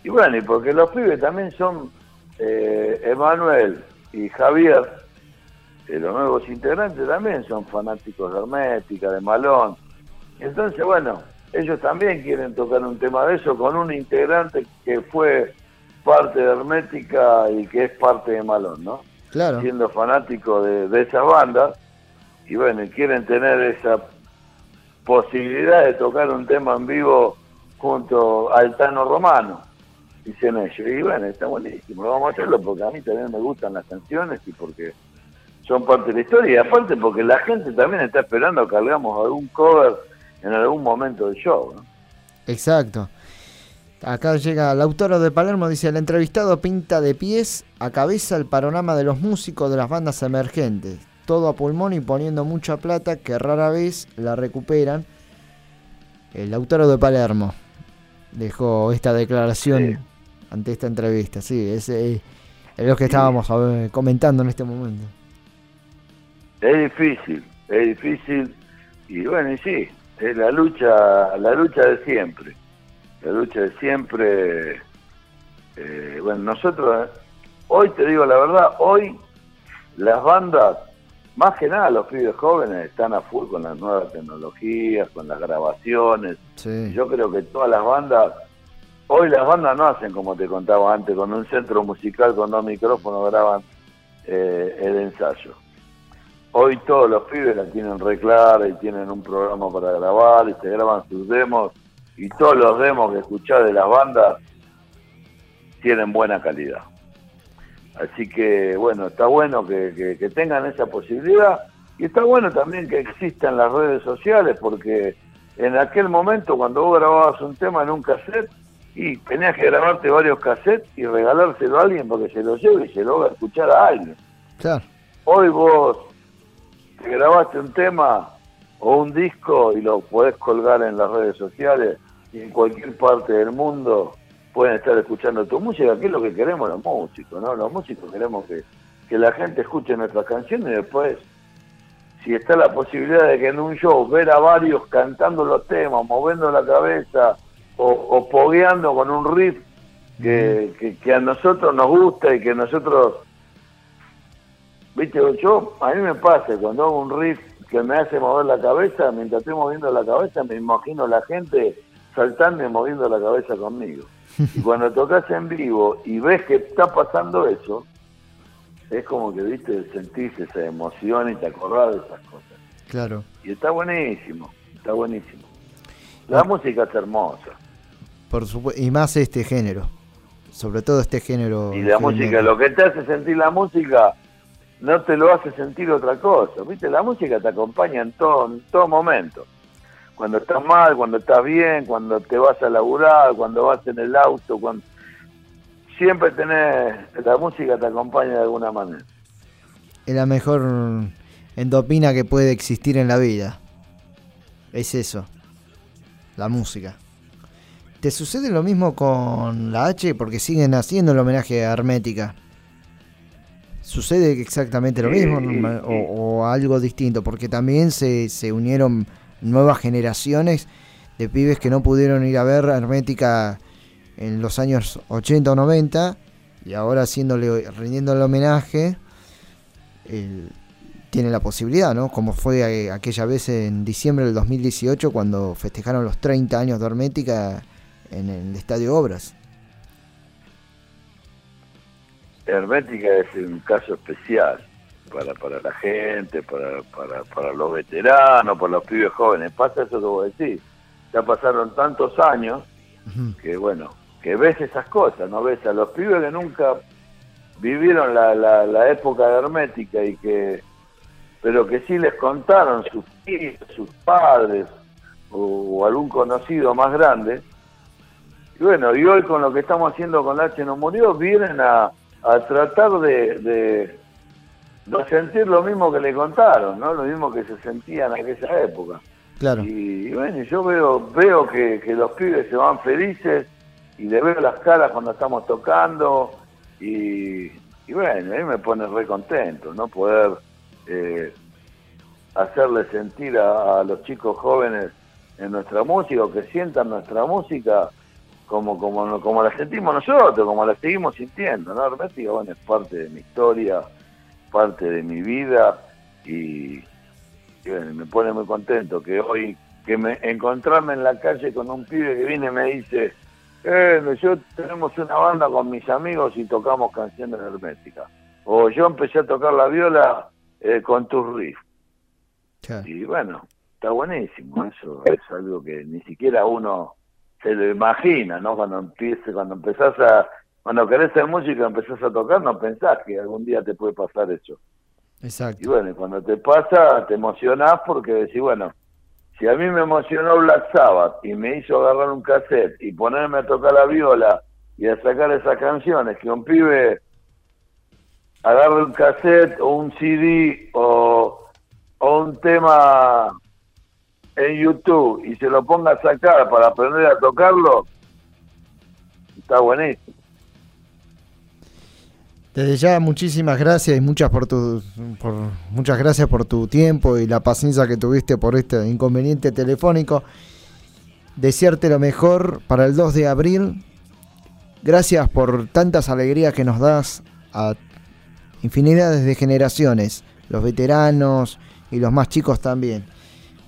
[SPEAKER 10] Y bueno, y porque los pibes también son eh, Emanuel y Javier, eh, los nuevos integrantes también son fanáticos de Hermética, de Malón. Entonces, bueno, ellos también quieren tocar un tema de eso con un integrante que fue parte de Hermética y que es parte de Malón, ¿no?
[SPEAKER 1] Claro.
[SPEAKER 10] Siendo fanático de, de esa banda. Y bueno, quieren tener esa posibilidad de tocar un tema en vivo junto al Tano Romano, dicen ellos. Y bueno, está buenísimo, vamos a hacerlo porque a mí también me gustan las canciones y porque son parte de la historia y aparte porque la gente también está esperando que hagamos algún cover en algún momento del show.
[SPEAKER 1] Exacto. Acá llega el autor de Palermo, dice, el entrevistado pinta de pies a cabeza el panorama de los músicos de las bandas emergentes. Todo a pulmón y poniendo mucha plata que rara vez la recuperan. El autor de Palermo dejó esta declaración ante esta entrevista. Sí, es, eh, es lo que estábamos ver, comentando en este momento.
[SPEAKER 10] Es difícil, es difícil y bueno, y sí, es la lucha, la lucha de siempre, la lucha de siempre. eh, bueno, nosotros, eh, hoy te digo la verdad, hoy las bandas, más que nada los pibes jóvenes, están a full con las nuevas tecnologías, con las grabaciones.
[SPEAKER 1] Sí.
[SPEAKER 10] Yo creo que todas las bandas, hoy las bandas no hacen como te contaba antes, con un centro musical con dos micrófonos graban eh, el ensayo. Hoy todos los pibes la tienen re clara y tienen un programa para grabar y se graban sus demos y todos los demos que escuchás de las bandas tienen buena calidad. Así que bueno, está bueno que, que- que tengan esa posibilidad y está bueno también que existan las redes sociales porque en aquel momento cuando vos grababas un tema en un cassette y tenías que grabarte varios cassettes y regalárselo a alguien porque se lo lleve y se lo haga escuchar a alguien.
[SPEAKER 1] Claro.
[SPEAKER 10] Hoy vos te grabaste un tema o un disco y lo podés colgar en las redes sociales y en cualquier parte del mundo pueden estar escuchando tu música, que es lo que queremos los músicos, ¿no? Los músicos queremos que, que la gente escuche nuestras canciones y después, si está la posibilidad de que en un show ver a varios cantando los temas, moviendo la cabeza o, o pogueando con un riff que, que, que a nosotros nos gusta y que nosotros Viste, yo, a mí me pasa, cuando hago un riff que me hace mover la cabeza, mientras estoy moviendo la cabeza, me imagino la gente saltando y moviendo la cabeza conmigo. Y cuando tocas en vivo y ves que está pasando eso, es como que, viste, sentís esa emoción y te acordás de esas cosas.
[SPEAKER 1] Claro.
[SPEAKER 10] Y está buenísimo, está buenísimo. La música es hermosa.
[SPEAKER 1] Por supuesto, y más este género. Sobre todo este género.
[SPEAKER 10] Y la música, lo que te hace sentir la música, no te lo hace sentir otra cosa. ¿Viste? La música te acompaña en todo, en todo momento. Cuando estás mal, cuando estás bien, cuando te vas a laburar, cuando vas en el auto, cuando siempre tenés, la música te acompaña de alguna manera.
[SPEAKER 1] Es la mejor endopina que puede existir en la vida. Es eso. La música. ¿Te sucede lo mismo con la H? Porque siguen haciendo el homenaje a Hermética. ¿Sucede exactamente lo
[SPEAKER 10] Sí,
[SPEAKER 1] mismo o, o algo distinto? Porque también se, se unieron nuevas generaciones de pibes que no pudieron ir a ver Hermética en los años 80 o 90 y ahora haciéndole, rindiéndole homenaje, eh, tiene la posibilidad, ¿no? Como fue aquella vez en diciembre del 2018 cuando festejaron los 30 años de Hermética en el Estadio Obras.
[SPEAKER 10] Hermética es un caso especial para, para la gente, para, para, para los veteranos, para los pibes jóvenes. Pasa eso que vos decís. Ya pasaron tantos años que, bueno, que ves esas cosas, ¿no? Ves a los pibes que nunca vivieron la, la, la época Hermética y que, pero que sí les contaron sus tíos, sus padres o, o algún conocido más grande. Y bueno, y hoy con lo que estamos haciendo con H no murió, vienen a, a tratar de, de, de sentir lo mismo que le contaron, ¿no? Lo mismo que se sentía en aquella época.
[SPEAKER 1] Claro.
[SPEAKER 10] Y, y bueno, yo veo veo que, que los pibes se van felices y le veo las caras cuando estamos tocando y, y bueno, a mí me pone re contento, ¿no? Poder eh, hacerle sentir a, a los chicos jóvenes en nuestra música o que sientan nuestra música como como como la sentimos nosotros, como la seguimos sintiendo, ¿no? Hermética, bueno, es parte de mi historia, parte de mi vida y, y bueno, me pone muy contento que hoy que me encontrarme en la calle con un pibe que viene y me dice, eh, yo tenemos una banda con mis amigos y tocamos canciones herméticas. O yo empecé a tocar la viola eh, con tus riffs. Y bueno, está buenísimo. Eso es algo que ni siquiera uno se lo imagina, ¿no? Cuando empiece, cuando empezás a, cuando querés hacer música, empezás a tocar, no pensás que algún día te puede pasar eso.
[SPEAKER 1] Exacto.
[SPEAKER 10] Y bueno, y cuando te pasa, te emocionás porque decís, bueno, si a mí me emocionó Black Sabbath y me hizo agarrar un cassette y ponerme a tocar la viola y a sacar esas canciones, que un pibe agarre un cassette o un CD o, o un tema en YouTube y se lo ponga a sacar para aprender a tocarlo, está buenísimo.
[SPEAKER 1] Desde ya muchísimas gracias y muchas por tu por, muchas gracias por tu tiempo y la paciencia que tuviste por este inconveniente telefónico. Desearte lo mejor para el 2 de abril. Gracias por tantas alegrías que nos das a infinidades de generaciones, los veteranos y los más chicos también.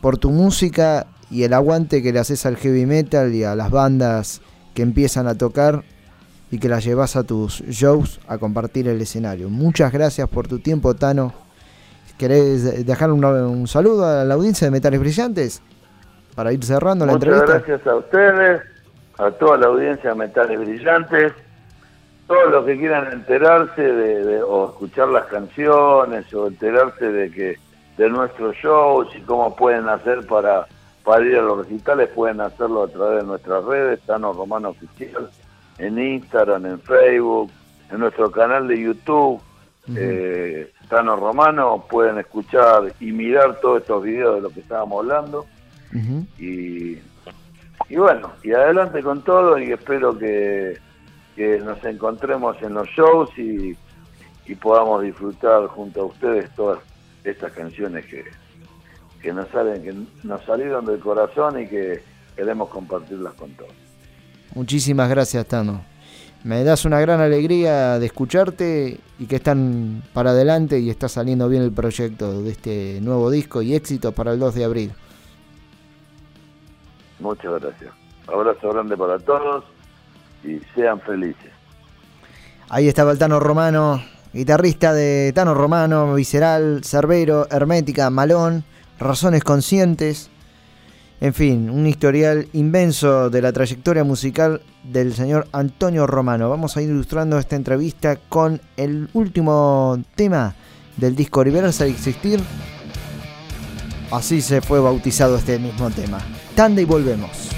[SPEAKER 1] Por tu música y el aguante que le haces al heavy metal y a las bandas que empiezan a tocar y que las llevas a tus shows a compartir el escenario. Muchas gracias por tu tiempo, Tano. ¿Querés dejar un, un saludo a la audiencia de Metales Brillantes? Para ir cerrando la
[SPEAKER 10] Muchas
[SPEAKER 1] entrevista.
[SPEAKER 10] gracias a ustedes, a toda la audiencia de Metales Brillantes, todos los que quieran enterarse de, de- o escuchar las canciones o enterarse de que de nuestros shows y cómo pueden hacer para, para ir a los recitales, pueden hacerlo a través de nuestras redes, Tano Romano Oficial, en Instagram, en Facebook, en nuestro canal de YouTube, eh, Tano Romano, pueden escuchar y mirar todos estos videos de lo que estábamos hablando. Y, y bueno, y adelante con todo y espero que, que nos encontremos en los shows y, y podamos disfrutar junto a ustedes todas estas canciones que, que nos salen, que nos salieron del corazón y que queremos compartirlas con todos.
[SPEAKER 1] Muchísimas gracias, Tano. Me das una gran alegría de escucharte y que están para adelante y está saliendo bien el proyecto de este nuevo disco y éxito para el 2 de abril.
[SPEAKER 10] Muchas gracias. Abrazo grande para todos y sean felices.
[SPEAKER 1] Ahí estaba el Tano Romano, guitarrista de Tano Romano, Visceral, Cerbero, Hermética, Malón, Razones Conscientes. En fin, un historial inmenso de la trayectoria musical del señor Antonio Romano. Vamos a ir ilustrando esta entrevista con el último tema del disco Universal Existir. Así se fue bautizado este mismo tema. Tanda y volvemos.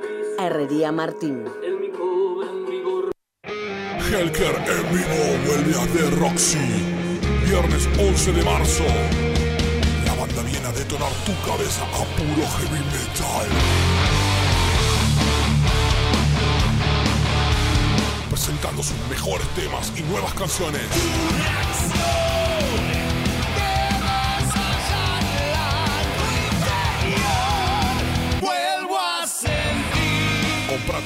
[SPEAKER 2] Herrería Martín.
[SPEAKER 3] Helker en vivo vuelve a The Roxy. Viernes 11 de marzo. La banda viene a detonar tu cabeza a puro heavy metal. Presentando sus mejores temas y nuevas canciones.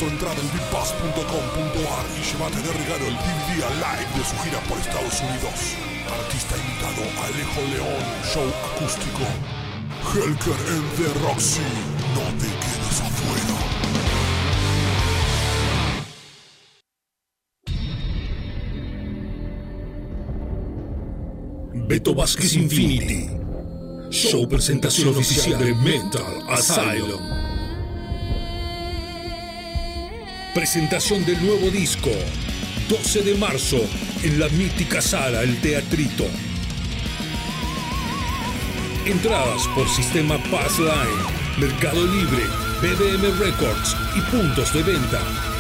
[SPEAKER 3] Entrada en bigpass.com.ar y llévate de regalo el DVD live de su gira por Estados Unidos. Artista invitado Alejo León, show acústico. Helker en The Roxy. No te quedes afuera.
[SPEAKER 4] Beto Vázquez Infinity. Show presentación oficial de Mental Asylum. Presentación del nuevo disco. 12 de marzo en la mítica sala El Teatrito. Entradas por sistema Passline, Mercado Libre, BBM Records y puntos de venta.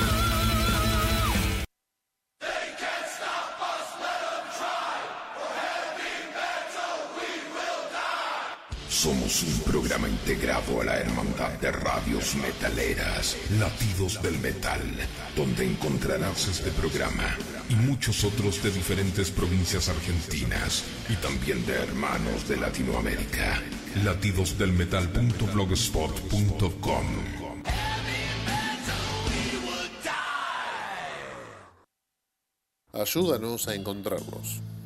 [SPEAKER 11] Programa integrado a la Hermandad de Radios Metaleras, Latidos del Metal, donde encontrarás este programa y muchos otros de diferentes provincias argentinas y también de hermanos de Latinoamérica. Latidosdelmetal.blogspot.com
[SPEAKER 12] Ayúdanos a encontrarlos.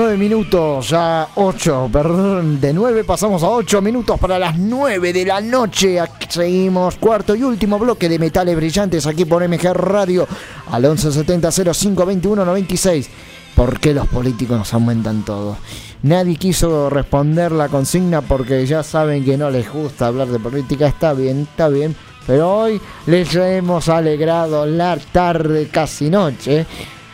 [SPEAKER 1] Nueve minutos, ya ocho, perdón, de nueve pasamos a ocho minutos para las nueve de la noche. Aquí seguimos, cuarto y último bloque de Metales Brillantes aquí por MG Radio al 1170 0521 96. ¿Por qué los políticos nos aumentan todo? Nadie quiso responder la consigna porque ya saben que no les gusta hablar de política. Está bien, está bien. Pero hoy les hemos alegrado la tarde, casi noche,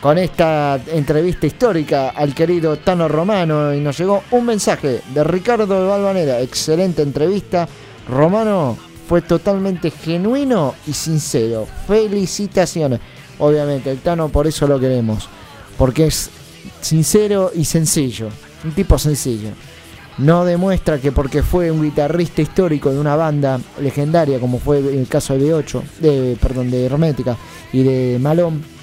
[SPEAKER 1] con esta entrevista histórica al querido Tano Romano. Y nos llegó un mensaje de Ricardo de Valvanera. Excelente entrevista. Romano fue totalmente genuino y sincero. Felicitaciones. Obviamente, el Tano por eso lo queremos. Porque es sincero y sencillo. Un tipo sencillo. No demuestra que porque fue un guitarrista histórico de una banda legendaria, como fue el caso de B8, de, perdón, de Hermética y de Malón,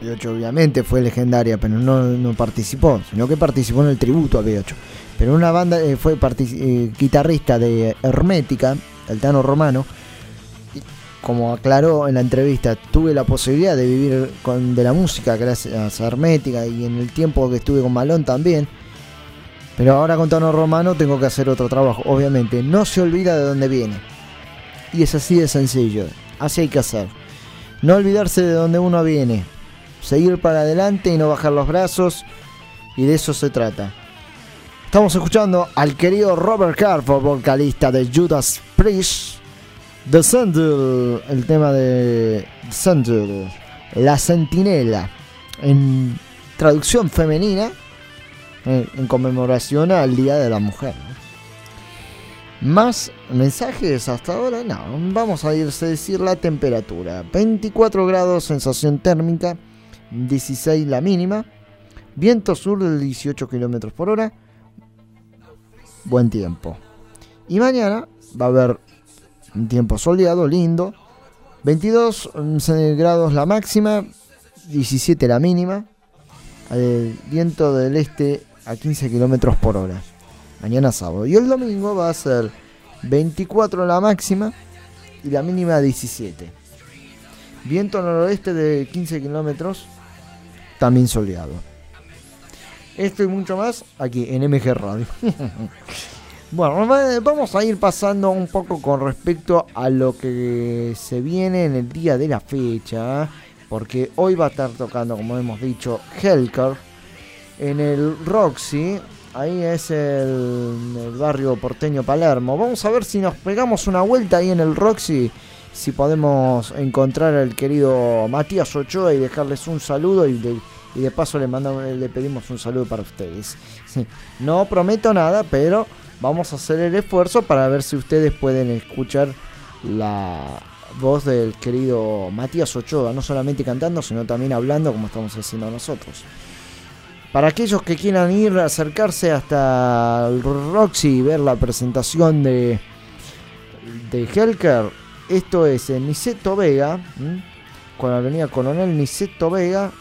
[SPEAKER 1] B8 obviamente fue legendaria, pero no, no participó, sino que participó en el tributo a B8. Pero una banda eh, fue eh, guitarrista de Hermética, el Tano Romano. y Como aclaró en la entrevista, tuve la posibilidad de vivir con, de la música gracias a Hermética y en el tiempo que estuve con Malón también. Pero ahora con Tano Romano tengo que hacer otro trabajo. Obviamente, no se olvida de dónde viene. Y es así de sencillo. Así hay que hacer. No olvidarse de dónde uno viene. Seguir para adelante y no bajar los brazos. Y de eso se trata. Estamos escuchando al querido Robert Carford, vocalista de Judas Priest. The Sandal, el tema de The La Centinela, en traducción femenina, en conmemoración al Día de la Mujer. Más mensajes hasta ahora, no, vamos a irse a decir la temperatura. 24 grados sensación térmica, 16 la mínima, viento sur de 18 kilómetros por hora, buen tiempo. Y mañana va a haber un tiempo soleado, lindo. 22 mm, grados la máxima, 17 la mínima. El viento del este a 15 kilómetros por hora. Mañana sábado. Y el domingo va a ser 24 la máxima y la mínima 17. Viento noroeste de 15 kilómetros, también soleado. Esto y mucho más aquí en MG Radio. [laughs] bueno, va- vamos a ir pasando un poco con respecto a lo que se viene en el día de la fecha. Porque hoy va a estar tocando, como hemos dicho, Helker en el Roxy. Ahí es el, el barrio porteño Palermo. Vamos a ver si nos pegamos una vuelta ahí en el Roxy. Si podemos encontrar al querido Matías Ochoa y dejarles un saludo y de, paso le, mandamos, le pedimos un saludo para ustedes. No prometo nada, pero vamos a hacer el esfuerzo para ver si ustedes pueden escuchar la voz del querido Matías Ochoa, no solamente cantando, sino también hablando como estamos haciendo nosotros. Para aquellos que quieran ir a acercarse hasta Roxy y ver la presentación de, de Helker, esto es en Niceto Vega, con la avenida Coronel Niceto Vega.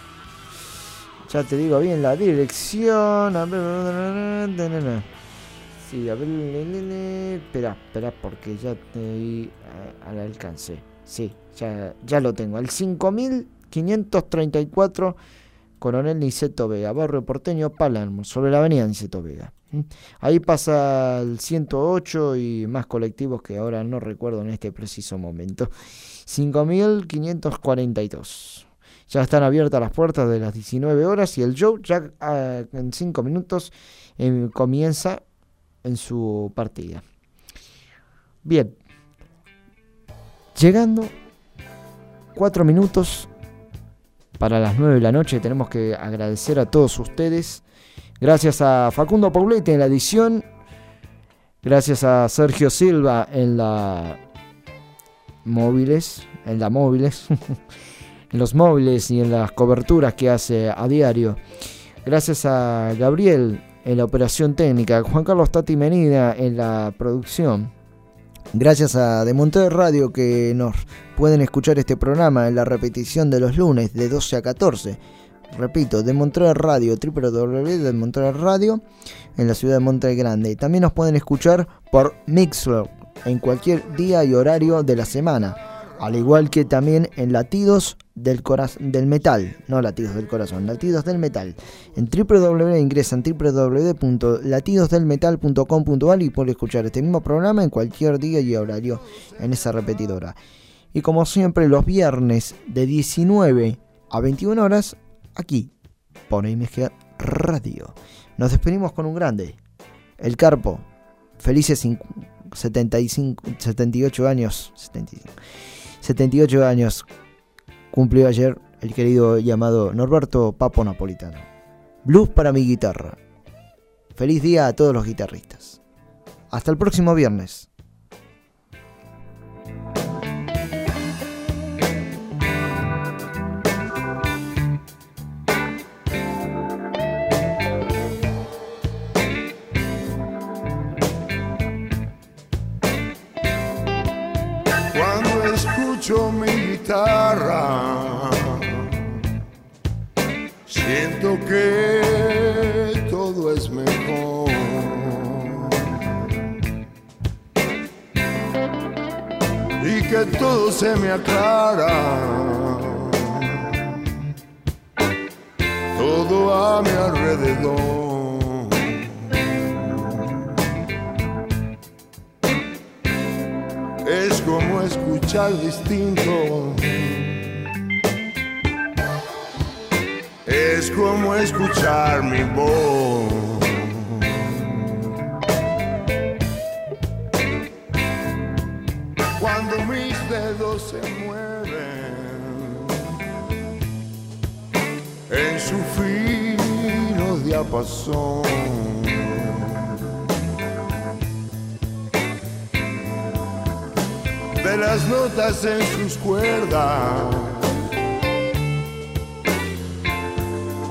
[SPEAKER 1] Ya te digo bien la dirección. Sí, a ver. Espera, espera, porque ya te al alcance. Sí, ya, ya lo tengo. El 5534 Coronel Niceto Vega, barrio porteño Palermo, sobre la avenida Niceto Vega. Ahí pasa el 108 y más colectivos que ahora no recuerdo en este preciso momento. 5542. Ya están abiertas las puertas de las 19 horas y el show ya ah, en 5 minutos eh, comienza en su partida. Bien. Llegando 4 minutos para las 9 de la noche. Tenemos que agradecer a todos ustedes. Gracias a Facundo Paulete en la edición. Gracias a Sergio Silva en la móviles, en la móviles, [laughs] en los móviles y en las coberturas que hace a diario. Gracias a Gabriel en la operación técnica, Juan Carlos Tati Menida en la producción. Gracias a De Radio que nos pueden escuchar este programa en la repetición de los lunes de 12 a 14. Repito, de Monterrey Radio, www de Monterrey Radio en la ciudad de Monterrey Grande. También nos pueden escuchar por Mixler en cualquier día y horario de la semana. Al igual que también en Latidos del, Coraz- del Metal, no Latidos del Corazón, Latidos del Metal. En www ingresan www.latidosdelmetal.com.ar y pueden escuchar este mismo programa en cualquier día y horario en esa repetidora. Y como siempre, los viernes de 19 a 21 horas, aquí, por MG Radio. Nos despedimos con un grande, el Carpo. Felices cincu- 75, 78 años. 75, 78 años cumplió ayer el querido llamado Norberto Papo Napolitano. Blues para mi guitarra. Feliz día a todos los guitarristas. Hasta el próximo viernes.
[SPEAKER 3] Siento que todo es mejor.
[SPEAKER 13] Y que todo se me aclara. Todo a mi alrededor. Es como escuchar distinto. Es como escuchar mi voz. Cuando mis dedos se mueven en su fino diapasón. De las notas en sus cuerdas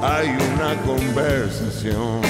[SPEAKER 13] hay una conversación.